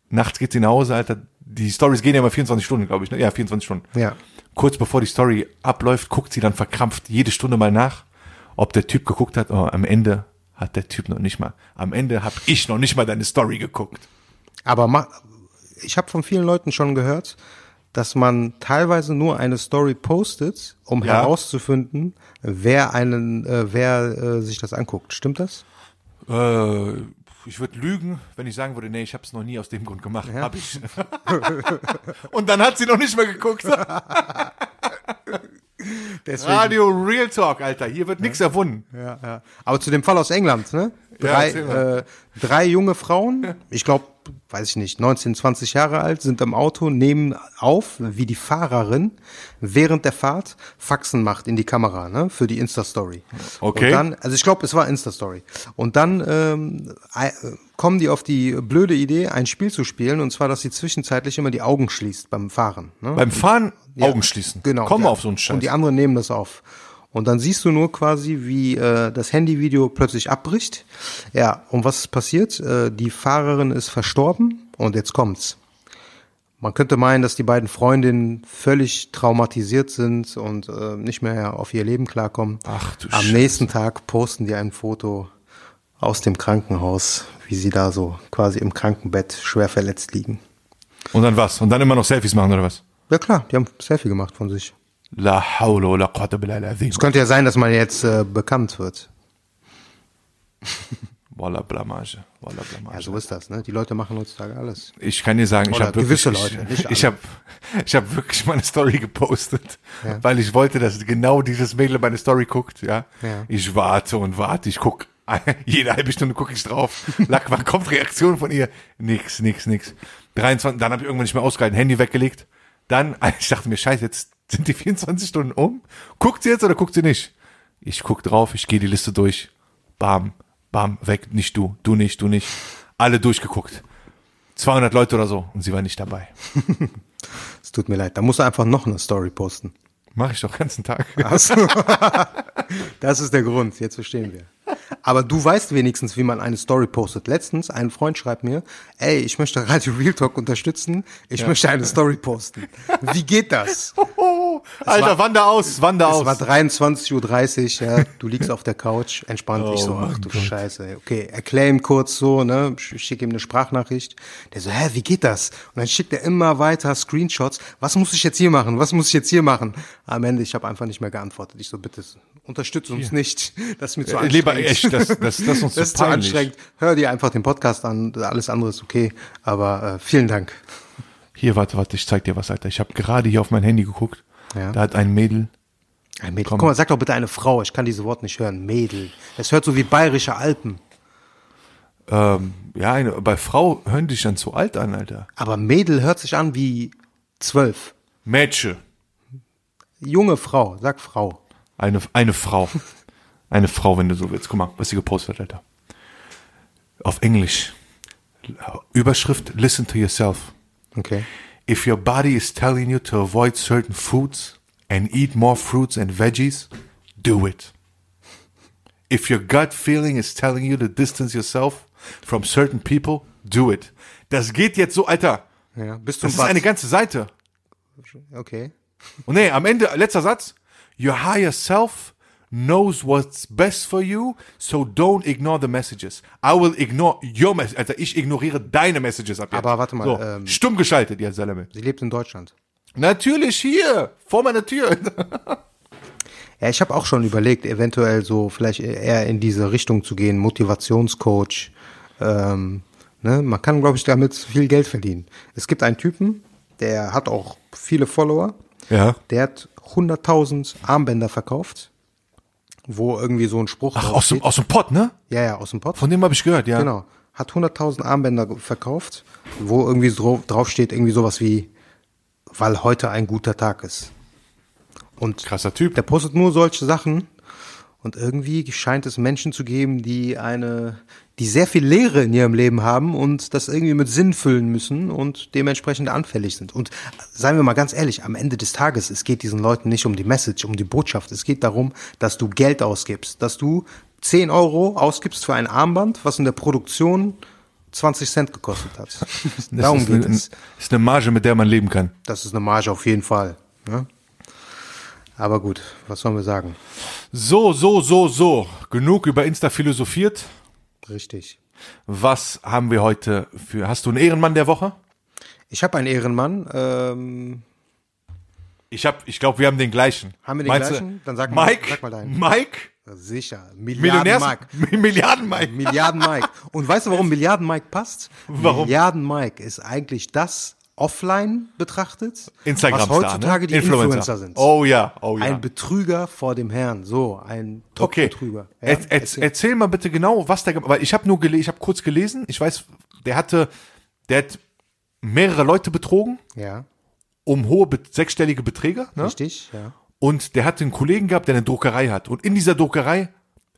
Nachts geht sie nach Hause, Alter. Die Stories gehen ja mal 24 Stunden, glaube ich, ne? Ja, 24 Stunden. Ja. Kurz bevor die Story abläuft, guckt sie dann verkrampft jede Stunde mal nach, ob der Typ geguckt hat. Oh, am Ende hat der Typ noch nicht mal. Am Ende habe ich noch nicht mal deine Story geguckt. Aber ma, ich habe von vielen Leuten schon gehört, dass man teilweise nur eine Story postet, um Ja. herauszufinden, wer einen, äh, wer äh, sich das anguckt. Stimmt das? Äh, ich würde lügen, wenn ich sagen würde, nee, ich habe es noch nie aus dem Grund gemacht. Hab ich. Und dann hat sie noch nicht mehr geguckt. Deswegen, Radio Real Talk, Alter. Hier wird nichts erfunden. ja, ja. Aber zu dem Fall aus England, ne? Ja, Drei, mal. äh, drei junge Frauen, ich glaube, weiß ich nicht, 19, 20 Jahre alt, sind im Auto, nehmen auf, wie die Fahrerin während der Fahrt Faxen macht in die Kamera, ne? Für die Insta-Story. Okay. Und dann, also ich glaube, es war Insta-Story. Und dann ähm, äh, kommen die auf die blöde Idee, ein Spiel zu spielen, und zwar, dass sie zwischenzeitlich immer die Augen schließt beim Fahren. Ne? Beim Fahren Ja, Augen schließen. Genau. Komm ja. auf so einen Scheiß. Und die anderen nehmen das auf. Und dann siehst du nur quasi, wie äh, das Handyvideo plötzlich abbricht. Ja, und was ist passiert? Äh, die Fahrerin ist verstorben und jetzt kommt's. Man könnte meinen, dass die beiden Freundinnen völlig traumatisiert sind und äh, nicht mehr auf ihr Leben klarkommen. Ach du Am Scheiße. nächsten Tag posten die ein Foto aus dem Krankenhaus, wie sie da so quasi im Krankenbett schwer verletzt liegen. Und dann was? Und dann immer noch Selfies machen oder was? Ja klar, die haben Selfie gemacht von sich. La hawla la quwwata al-azim. Es könnte ja sein, dass man jetzt äh, bekannt wird. Walla Blamage. Walla Blamage. Ja, so ist das, ne? Die Leute machen heutzutage alles. Ich kann dir sagen, ich habe wirklich, Leute, ich, ich habe, ich habe wirklich meine Story gepostet, weil ich wollte, dass genau dieses Mädel meine Story guckt. Ja, Ja. ich warte und warte, ich guck jede halbe Stunde gucke ich drauf. Lack, wann kommt Reaktion von ihr? Nix, nix, nix. 23, dann habe ich irgendwann nicht mehr ausgehalten, Handy weggelegt. Dann, ich dachte mir, scheiße, jetzt sind die 24 Stunden um. Guckt sie jetzt oder guckt sie nicht? Ich guck drauf, ich gehe die Liste durch. Bam, bam, weg, nicht du, du nicht, du nicht. Alle durchgeguckt. 200 Leute oder so und sie war nicht dabei. Es tut mir leid. Da musst du einfach noch eine Story posten. Mache ich doch den ganzen Tag. Achso. das ist der Grund. Jetzt verstehen wir. Aber du weißt wenigstens, wie man eine Story postet. Letztens, ein Freund schreibt mir, ey, ich möchte Radio Real Talk unterstützen. Ich möchte eine Story posten. Wie geht das? Alter, wander aus, wander Es aus. war 23.30 Uhr, ja, du liegst auf der Couch, entspannt dich so, Oh ach mein du Gott. Scheiße. Okay, erklär ihm kurz so, ne, sch- schick ihm eine Sprachnachricht. Der so, hä, wie geht das? Und dann schickt er immer weiter Screenshots. Was muss ich jetzt hier machen? Was muss ich jetzt hier machen? Am Ende, ich habe einfach nicht mehr geantwortet. Ich so, bitte, unterstütze uns nicht. Das ist mir zu Äh, anstrengend. lieber echt, das- das- das ist uns das ist zu anstrengend. Hör dir einfach den Podcast an, alles andere ist okay. Aber äh, vielen Dank. Hier, warte, warte, ich zeig dir was, Alter. Ich habe gerade hier auf mein Handy geguckt. Ja. Da hat ein Mädel. Ein Mädel. Komm. Guck mal, sag doch bitte eine Frau. Ich kann diese Wort nicht hören. Mädel. Das hört so wie bayerische Alpen. Ähm, ja, eine, bei Frau hören dich dann zu alt an, Alter. Aber Mädel hört sich an wie zwölf. Mädchen. Junge Frau, sag Frau. Eine, eine Frau. Eine Frau, wenn du so willst. Guck mal, was sie gepostet hat, Alter. Auf Englisch. Überschrift, listen to yourself. Okay. If your body is telling you to avoid certain foods and eat more fruits and veggies, do it. If your gut feeling is telling you to distance yourself from certain people, do it. Das geht jetzt so, Alter. Ja, bis zum Das ist Bad. eine ganze Seite. Okay. Und nee, am Ende, letzter Satz. Your higher self knows what's best for you, so don't ignore the messages. I will ignore your messages. Also ich ignoriere deine Messages ab jetzt. Aber warte mal, So, ähm, stumm geschaltet, ihr Salame. Sie lebt in Deutschland. Natürlich hier, vor meiner Tür. Ja, ich habe auch schon überlegt, eventuell so vielleicht eher in diese Richtung zu gehen, Motivationscoach. Ähm, ne? Man kann, glaube ich, damit viel Geld verdienen. Es gibt einen Typen, der hat auch viele Follower. Ja. Der hat 100.000 Armbänder verkauft, wo irgendwie so ein Spruch Ach, aus dem, aus dem Pott, ne? Ja, ja, aus dem Pott. Von dem habe ich gehört, ja. Genau. Hat 100.000 Armbänder verkauft, wo irgendwie so drauf steht, irgendwie sowas wie, weil heute ein guter Tag ist. Und Krasser Typ. der postet nur solche Sachen. Und irgendwie scheint es Menschen zu geben, die eine, die sehr viel Leere in ihrem Leben haben und das irgendwie mit Sinn füllen müssen und dementsprechend anfällig sind. Und seien wir mal ganz ehrlich, am Ende des Tages, es geht diesen Leuten nicht um die Message, um die Botschaft. Es geht darum, dass du Geld ausgibst, dass du 10 Euro ausgibst für ein Armband, was in der Produktion 20 Cent gekostet hat. Darum geht eine, es. ist eine Marge, mit der man leben kann. Das ist eine Marge auf jeden Fall. Ne? Aber gut, was sollen wir sagen? So, so, so, so. Genug über Insta philosophiert. Richtig. Was haben wir heute für. Hast du einen Ehrenmann der Woche? Ich habe einen Ehrenmann. Ähm, Ich hab, ich glaube, wir haben den gleichen. Haben wir den Meinst gleichen? Dann sag mal- Mike, sag mal deinen. Mike, sicher. Milliarden Mike. Milliarden Mike. Milliarden Mike. Und weißt du, warum Milliarden Mike passt? Warum? Milliarden Mike ist eigentlich das offline betrachtet, Instagram was heutzutage die Influencer, sind. Oh ja, oh ja. Ein Betrüger vor dem Herrn. So, ein okay. Top-Betrüger. Ja, Er, er, erzähl. erzähl mal bitte genau, was der, weil ich habe nur gelesen, ich habe kurz gelesen, ich weiß, der hatte, der hat mehrere Leute betrogen ja, um hohe sechsstellige Beträge, ne? richtig, ja. Und der hatte einen Kollegen gehabt, der eine Druckerei hat. Und in dieser Druckerei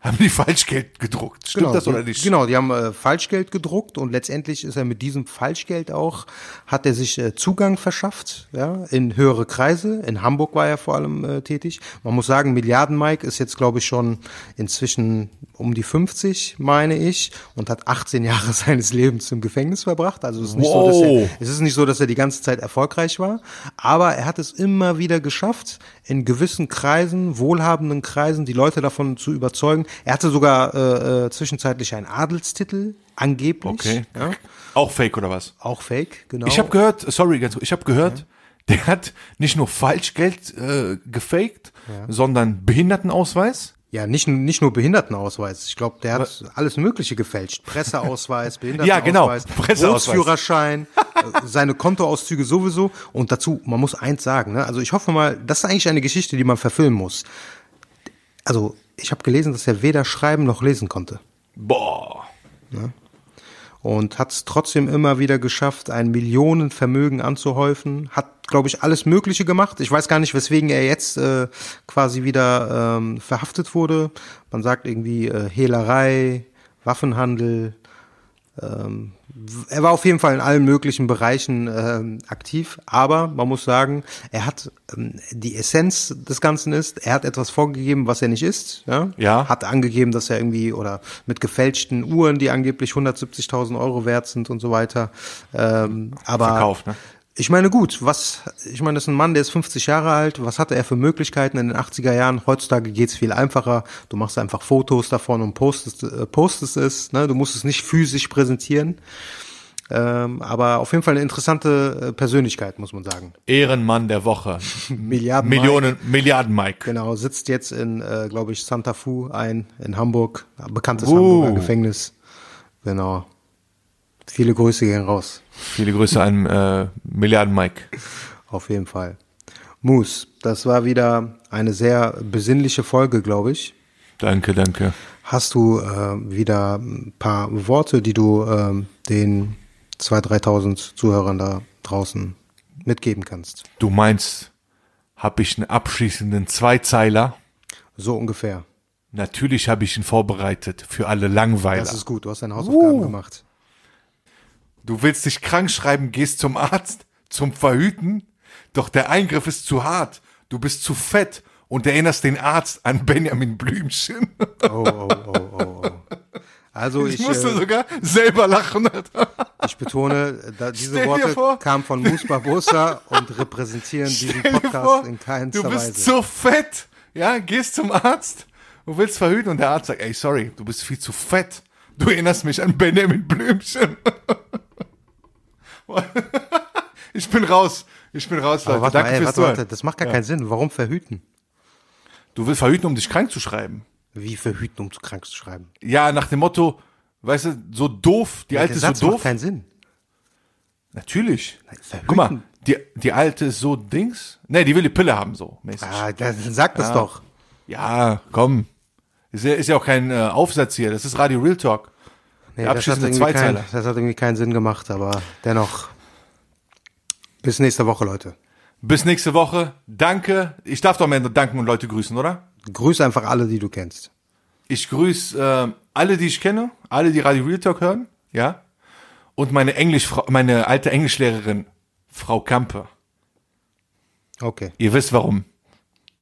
haben die Falschgeld gedruckt. Stimmt das die, oder nicht? Genau, die haben äh, Falschgeld gedruckt und letztendlich ist er mit diesem Falschgeld auch, hat er sich äh, Zugang verschafft, ja, in höhere Kreise. In Hamburg war er vor allem äh, tätig. Man muss sagen, Milliarden Mike ist jetzt, glaube ich, schon inzwischen um die 50, meine ich, und hat 18 Jahre seines Lebens im Gefängnis verbracht. Also es ist nicht so, dass er, es ist nicht so, dass er die ganze Zeit erfolgreich war, aber er hat es immer wieder geschafft, in gewissen Kreisen, wohlhabenden Kreisen, die Leute davon zu überzeugen. Er hatte sogar äh, äh, zwischenzeitlich einen Adelstitel, angeblich. Okay. Ja, Auch Fake oder was? auch fake, genau. Ich habe gehört, sorry, ganz kurz, ich habe gehört, der hat nicht nur Falschgeld äh, gefaked, sondern Behindertenausweis. Ja, nicht, nicht nur Behindertenausweis. Ich glaube, der hat alles Mögliche gefälscht. Presseausweis, Behindertenausweis, genau, Presseausweis. Äh, seine Kontoauszüge sowieso. Und dazu, man muss eins sagen, ne? also ich hoffe mal, das ist eigentlich eine Geschichte, die man verfilmen muss. Also, ich habe gelesen, dass er weder schreiben noch lesen konnte. Boah. und hat es trotzdem immer wieder geschafft, ein Millionenvermögen anzuhäufen. Hat, glaube ich, alles Mögliche gemacht. Ich weiß gar nicht, weswegen er jetzt äh, quasi wieder ähm, verhaftet wurde. Man sagt irgendwie äh, Hehlerei, Waffenhandel. Ähm, er war auf jeden Fall in allen möglichen Bereichen ähm, aktiv, aber man muss sagen, er hat ähm, die Essenz des Ganzen ist, er hat etwas vorgegeben, was er nicht ist. Ja? Ja. Hat angegeben, dass er irgendwie oder mit gefälschten Uhren, die angeblich 170.000 Euro wert sind und so weiter. Ähm, aber Verkauft, ne? Ich meine, gut, was, ich meine, das ist ein Mann, der ist 50 Jahre alt. Was hatte er für Möglichkeiten in den 80er Jahren? Heutzutage geht's viel einfacher. Du machst einfach Fotos davon und postest, äh, postest es. Ne? Du musst es nicht physisch präsentieren. Ähm, aber auf jeden Fall eine interessante äh, Persönlichkeit, muss man sagen. Ehrenmann der Woche. Milliarden Millionen, Milliarden Mike. Genau, sitzt jetzt in, äh, glaube ich, Santa Fu ein, in Hamburg. Bekanntes Uh. Hamburger Gefängnis. Genau. Viele Grüße gehen raus. Viele Grüße an äh, Milliarden Mike. Auf jeden Fall. Moose, das war wieder eine sehr besinnliche Folge, glaube ich. Danke, danke. Hast du äh, wieder ein paar Worte, die du ähm, den 2.000, 3.000 Zuhörern da draußen mitgeben kannst? Du meinst, hab ich einen abschließenden Zweizeiler? So ungefähr. Natürlich habe ich ihn vorbereitet für alle Langweiler. Das ist gut, du hast deine Hausaufgaben Uh. gemacht. Du willst dich krank schreiben, gehst zum Arzt, zum Verhüten, doch der Eingriff ist zu hart. Du bist zu fett und erinnerst den Arzt an Benjamin Blümchen. Oh, oh, oh, oh, oh. Also Ich, ich, musste äh, sogar selber lachen. ich betone, da, diese Worte vor- kamen von Moose Barbosa und repräsentieren diesen Podcast vor, in keinster du bist Weise. zu fett. Ja, gehst zum Arzt und willst verhüten und der Arzt sagt, ey, sorry, du bist viel zu fett. Du erinnerst mich an Benjamin Blümchen. ich bin raus. Ich bin raus, Leute. Warte Danke mal, ey, fürs warte, warte, das macht gar keinen Sinn. Warum verhüten? Du willst verhüten, um dich krank zu schreiben. Wie verhüten, um zu krank zu schreiben? Ja, nach dem Motto, weißt du, so doof, die alte Der ist so Satz macht doof. keinen Sinn. Natürlich. verhüten. Guck mal, die, die alte ist so Dings. Nee, die will die Pille haben, so mäßig. Ah, dann sag das doch. Ja, komm. Ist ja, ist ja auch kein äh, Aufsatz hier, das ist Radio Real Talk. Nee, Der das, hat abschließende irgendwie kein, Zweizeiler. das hat irgendwie keinen Sinn gemacht, aber dennoch. Bis nächste Woche, Leute. Bis nächste Woche. Danke. Ich darf doch Ende danken und Leute grüßen, oder? Grüß einfach alle, die du kennst. Ich grüße äh, alle, die ich kenne, alle, die Radio Real Talk hören, ja. Und meine Englisch, meine alte Englischlehrerin, Frau Kampe. Okay. Ihr wisst warum.